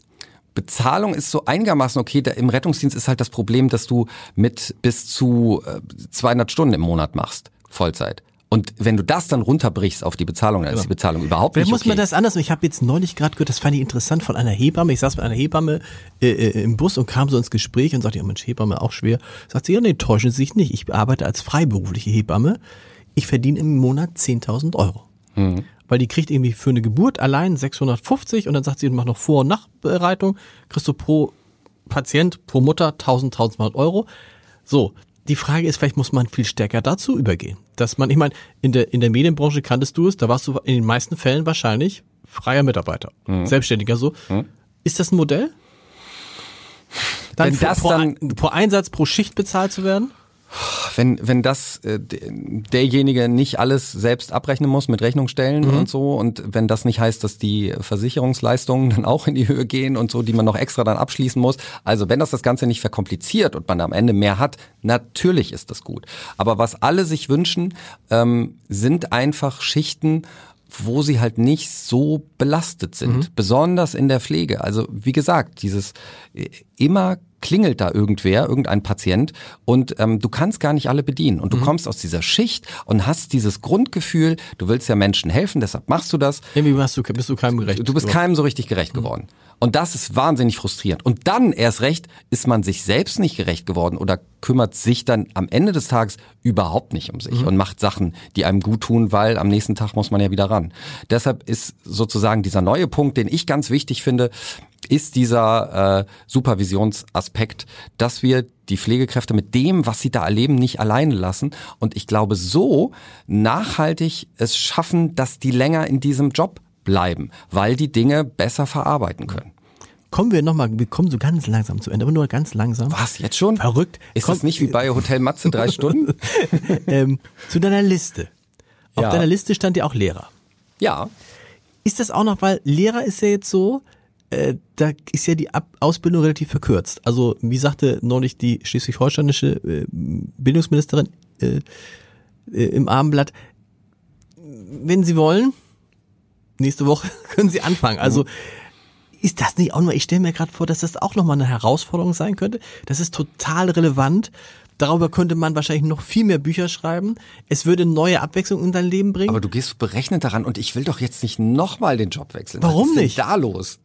Bezahlung ist so einigermaßen okay. Da Im Rettungsdienst ist halt das Problem, dass du mit bis zu äh, 200 Stunden im Monat machst, Vollzeit. Und wenn du das dann runterbrichst auf die Bezahlung, dann ist die Bezahlung überhaupt Wer nicht muss okay. man das anders? Ich habe jetzt neulich gerade gehört, das fand ich interessant von einer Hebamme. Ich saß mit einer Hebamme äh, äh, im Bus und kam so ins Gespräch und sagte, ja Mensch, Hebamme auch schwer. Sagt sie, ja nee, täuschen Sie sich nicht. Ich arbeite als freiberufliche Hebamme. Ich verdiene im Monat 10.000 Euro. Weil die kriegt irgendwie für eine Geburt allein 650 und dann sagt sie, mach noch Vor- und Nachbereitung, kriegst du pro Patient, pro Mutter 1000, 1200 Euro. So, die Frage ist, vielleicht muss man viel stärker dazu übergehen. Dass man, ich meine, in der, in der Medienbranche kanntest du es, da warst du in den meisten Fällen wahrscheinlich freier Mitarbeiter, Selbstständiger so. Ist das ein Modell? Dann Wenn das pro, dann- pro Einsatz, pro Schicht bezahlt zu werden? Wenn, wenn das äh, derjenige nicht alles selbst abrechnen muss mit Rechnungsstellen Mhm. und so und wenn das nicht heißt, dass die Versicherungsleistungen dann auch in die Höhe gehen und so, die man noch extra dann abschließen muss. Also wenn das das Ganze nicht verkompliziert und man am Ende mehr hat, natürlich ist das gut. Aber was alle sich wünschen, ähm, sind einfach Schichten, wo sie halt nicht so belastet sind, besonders in der Pflege. Also wie gesagt, dieses äh, immer klingelt da irgendwer, irgendein Patient und ähm, du kannst gar nicht alle bedienen und du kommst aus dieser Schicht und hast dieses Grundgefühl, du willst ja Menschen helfen, deshalb machst du das. Irgendwie hast du, bist du keinem gerecht. Du bist keinem so richtig gerecht geworden. Und das ist wahnsinnig frustrierend. Und dann erst recht ist man sich selbst nicht gerecht geworden oder kümmert sich dann am Ende des Tages überhaupt nicht um sich und macht Sachen, die einem gut tun, weil am nächsten Tag muss man ja wieder ran. Deshalb ist sozusagen dieser neue Punkt, den ich ganz wichtig finde, ist dieser äh, Supervisionsaspekt, dass wir die Pflegekräfte mit dem, was sie da erleben, nicht alleine lassen. Und ich glaube, so nachhaltig es schaffen, dass die länger in diesem Job bleiben, weil die Dinge besser verarbeiten können. Kommen wir nochmal, wir kommen so ganz langsam zu Ende, aber nur ganz langsam. Was, jetzt schon? Verrückt. Ist Komm, das nicht wie bei Hotel Matze drei Stunden? ähm, zu deiner Liste. Auf Ja. deiner Liste stand ja auch Lehrer. Ja. Ist das auch noch, weil Lehrer ist ja jetzt so, äh, da ist ja die Ab Ausbildung relativ verkürzt. Also wie sagte neulich die schleswig-holsteinische äh, Bildungsministerin äh, äh, im Abendblatt, wenn Sie wollen, nächste Woche können Sie anfangen. Also ist das nicht auch nur, ich stelle mir gerade vor, dass das auch nochmal eine Herausforderung sein könnte. Das ist total relevant. Darüber könnte man wahrscheinlich noch viel mehr Bücher schreiben. Es würde neue Abwechslung in dein Leben bringen. Aber du gehst berechnet daran und ich will doch jetzt nicht nochmal den Job wechseln. Warum Was ist denn nicht? da los?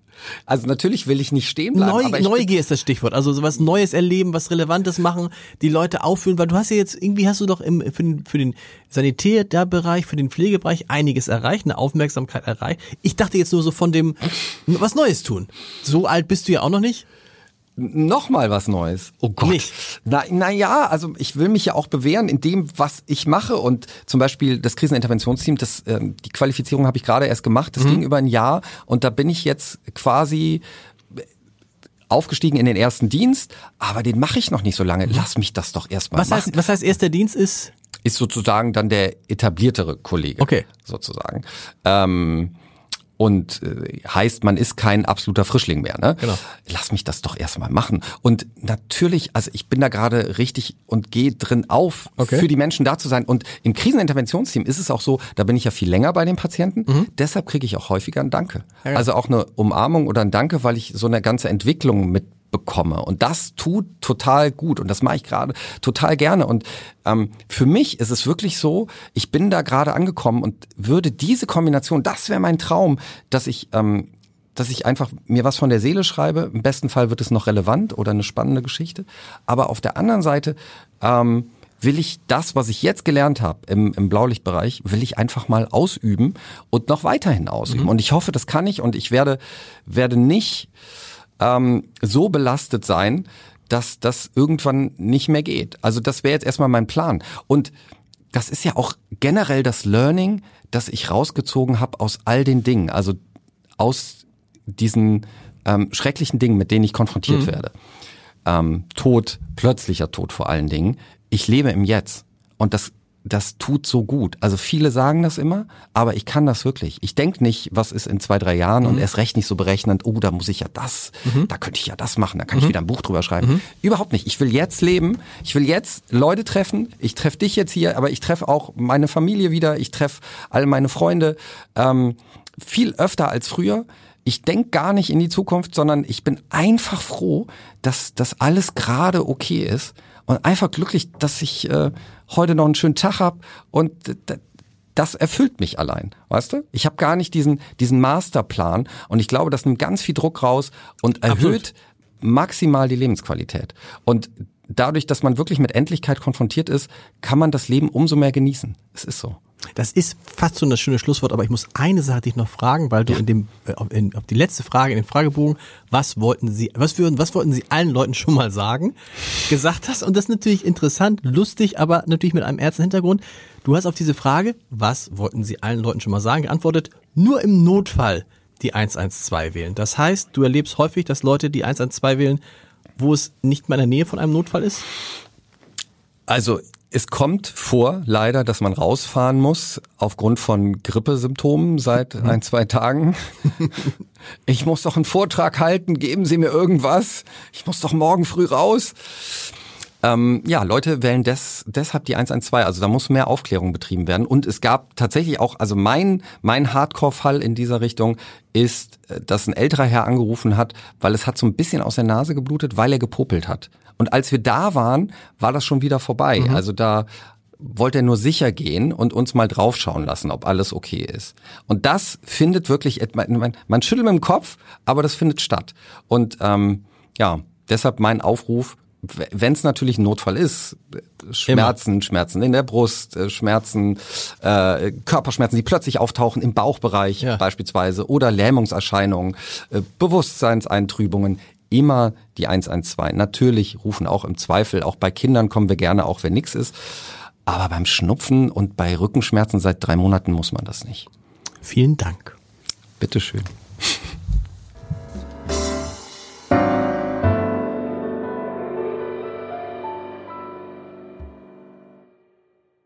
Also natürlich will ich nicht stehen bleiben. Neu, Neugier ist das Stichwort. Also sowas Neues erleben, was Relevantes machen, die Leute aufführen, weil du hast ja jetzt, irgendwie hast du doch im, für den, für den Sanitärbereich, für den Pflegebereich einiges erreicht, eine Aufmerksamkeit erreicht. Ich dachte jetzt nur so von dem, was Neues tun. So alt bist du ja auch noch nicht. Noch mal was Neues. Oh Gott. Nicht. Na, na ja, also ich will mich ja auch bewähren in dem, was ich mache und zum Beispiel das Kriseninterventionsteam, das ähm, die Qualifizierung habe ich gerade erst gemacht. Das ging über ein Jahr und da bin ich jetzt quasi aufgestiegen in den ersten Dienst, aber den mache ich noch nicht so lange. Lass mich das doch erstmal Was machen. heißt, was heißt erster Dienst ist? ist sozusagen dann der etabliertere Kollege. Okay. Sozusagen. Ähm, und äh, heißt, man ist kein absoluter Frischling mehr. Ne? Genau. Lass mich das doch erstmal machen. Und natürlich, also ich bin da gerade richtig und gehe drin auf, Okay. für die Menschen da zu sein. Und im Kriseninterventionsteam ist es auch so, da bin ich ja viel länger bei den Patienten. Deshalb kriege ich auch häufiger ein Danke. Mhm. Ja. Also auch eine Umarmung oder ein Danke, weil ich so eine ganze Entwicklung mitbekomme. Und das tut total gut. Und das mache ich gerade total gerne. Und ähm, für mich ist es wirklich so, ich bin da gerade angekommen und würde diese Kombination, das wäre mein Traum, dass ich ähm, dass ich einfach mir was von der Seele schreibe. Im besten Fall wird es noch relevant oder eine spannende Geschichte. Aber auf der anderen Seite ähm, will ich das, was ich jetzt gelernt habe im, im Blaulichtbereich, will ich einfach mal ausüben und noch weiterhin ausüben. Und ich hoffe, das kann ich und ich werde, werde nicht ähm, so belastet sein, dass das irgendwann nicht mehr geht. Also das wäre jetzt erstmal mein Plan. Und das ist ja auch generell das Learning, das ich rausgezogen habe aus all den Dingen. Also aus diesen ähm, schrecklichen Dingen, mit denen ich konfrontiert Mhm. werde, ähm, Tod, plötzlicher Tod vor allen Dingen, ich lebe im Jetzt. Und das, das tut so gut. Also viele sagen das immer, aber ich kann das wirklich. Ich denke nicht, was ist in zwei, drei Jahren Mhm. und erst recht nicht so berechnend, oh, da muss ich ja das, da könnte ich ja das machen, da kann Mhm. ich wieder ein Buch drüber schreiben. Überhaupt nicht. Ich will jetzt leben, ich will jetzt Leute treffen, ich treffe dich jetzt hier, aber ich treffe auch meine Familie wieder, ich treffe all meine Freunde, ähm, viel öfter als früher. Ich denk gar nicht in die Zukunft, sondern ich bin einfach froh, dass das alles gerade okay ist und einfach glücklich, dass ich äh, heute noch einen schönen Tag hab und das erfüllt mich allein, weißt du? Ich habe gar nicht diesen diesen Masterplan und ich glaube, das nimmt ganz viel Druck raus und erhöht Absolut. maximal die Lebensqualität. Und dadurch, dass man wirklich mit Endlichkeit konfrontiert ist, kann man das Leben umso mehr genießen. Es ist so. Das ist fast so ein schönes Schlusswort, aber ich muss eine Sache dich noch fragen, weil du in dem äh, auf, in, auf die letzte Frage in dem Fragebogen, was wollten Sie, was würden, was wollten Sie allen Leuten schon mal sagen, gesagt hast und das ist natürlich interessant, lustig, aber natürlich mit einem ernsten Hintergrund. Du hast auf diese Frage, was wollten Sie allen Leuten schon mal sagen, geantwortet, nur im Notfall die 112 wählen. Das heißt, du erlebst häufig, dass Leute die 112 wählen, wo es nicht mal in der Nähe von einem Notfall ist. Also es kommt vor, leider, dass man rausfahren muss aufgrund von Grippesymptomen seit ein, zwei Tagen. Ich muss doch einen Vortrag halten, geben Sie mir irgendwas. Ich muss doch morgen früh raus. Ähm, ja, Leute wählen des, deshalb die 112. Also da muss mehr Aufklärung betrieben werden. Und es gab tatsächlich auch, also mein, mein Hardcore-Fall in dieser Richtung ist, äh, dass ein älterer Herr angerufen hat, weil es hat so ein bisschen aus der Nase geblutet, weil er gepopelt hat. Und als wir da waren, war das schon wieder vorbei. Also da wollte er nur sicher gehen und uns mal draufschauen lassen, ob alles okay ist. Und das findet wirklich, man, man, man schüttelt mit dem Kopf, aber das findet statt. Und ähm, ja, deshalb mein Aufruf, wenn es natürlich ein Notfall ist, Schmerzen, Schmerzen in der Brust, äh, Schmerzen, äh, Körperschmerzen, die plötzlich auftauchen im Bauchbereich Ja. beispielsweise oder Lähmungserscheinungen, äh, Bewusstseinseintrübungen, immer die 112. Natürlich rufen auch im Zweifel, auch bei Kindern kommen wir gerne, auch wenn nichts ist. Aber beim Schnupfen und bei Rückenschmerzen seit drei Monaten muss man das nicht. Vielen Dank. Bitteschön.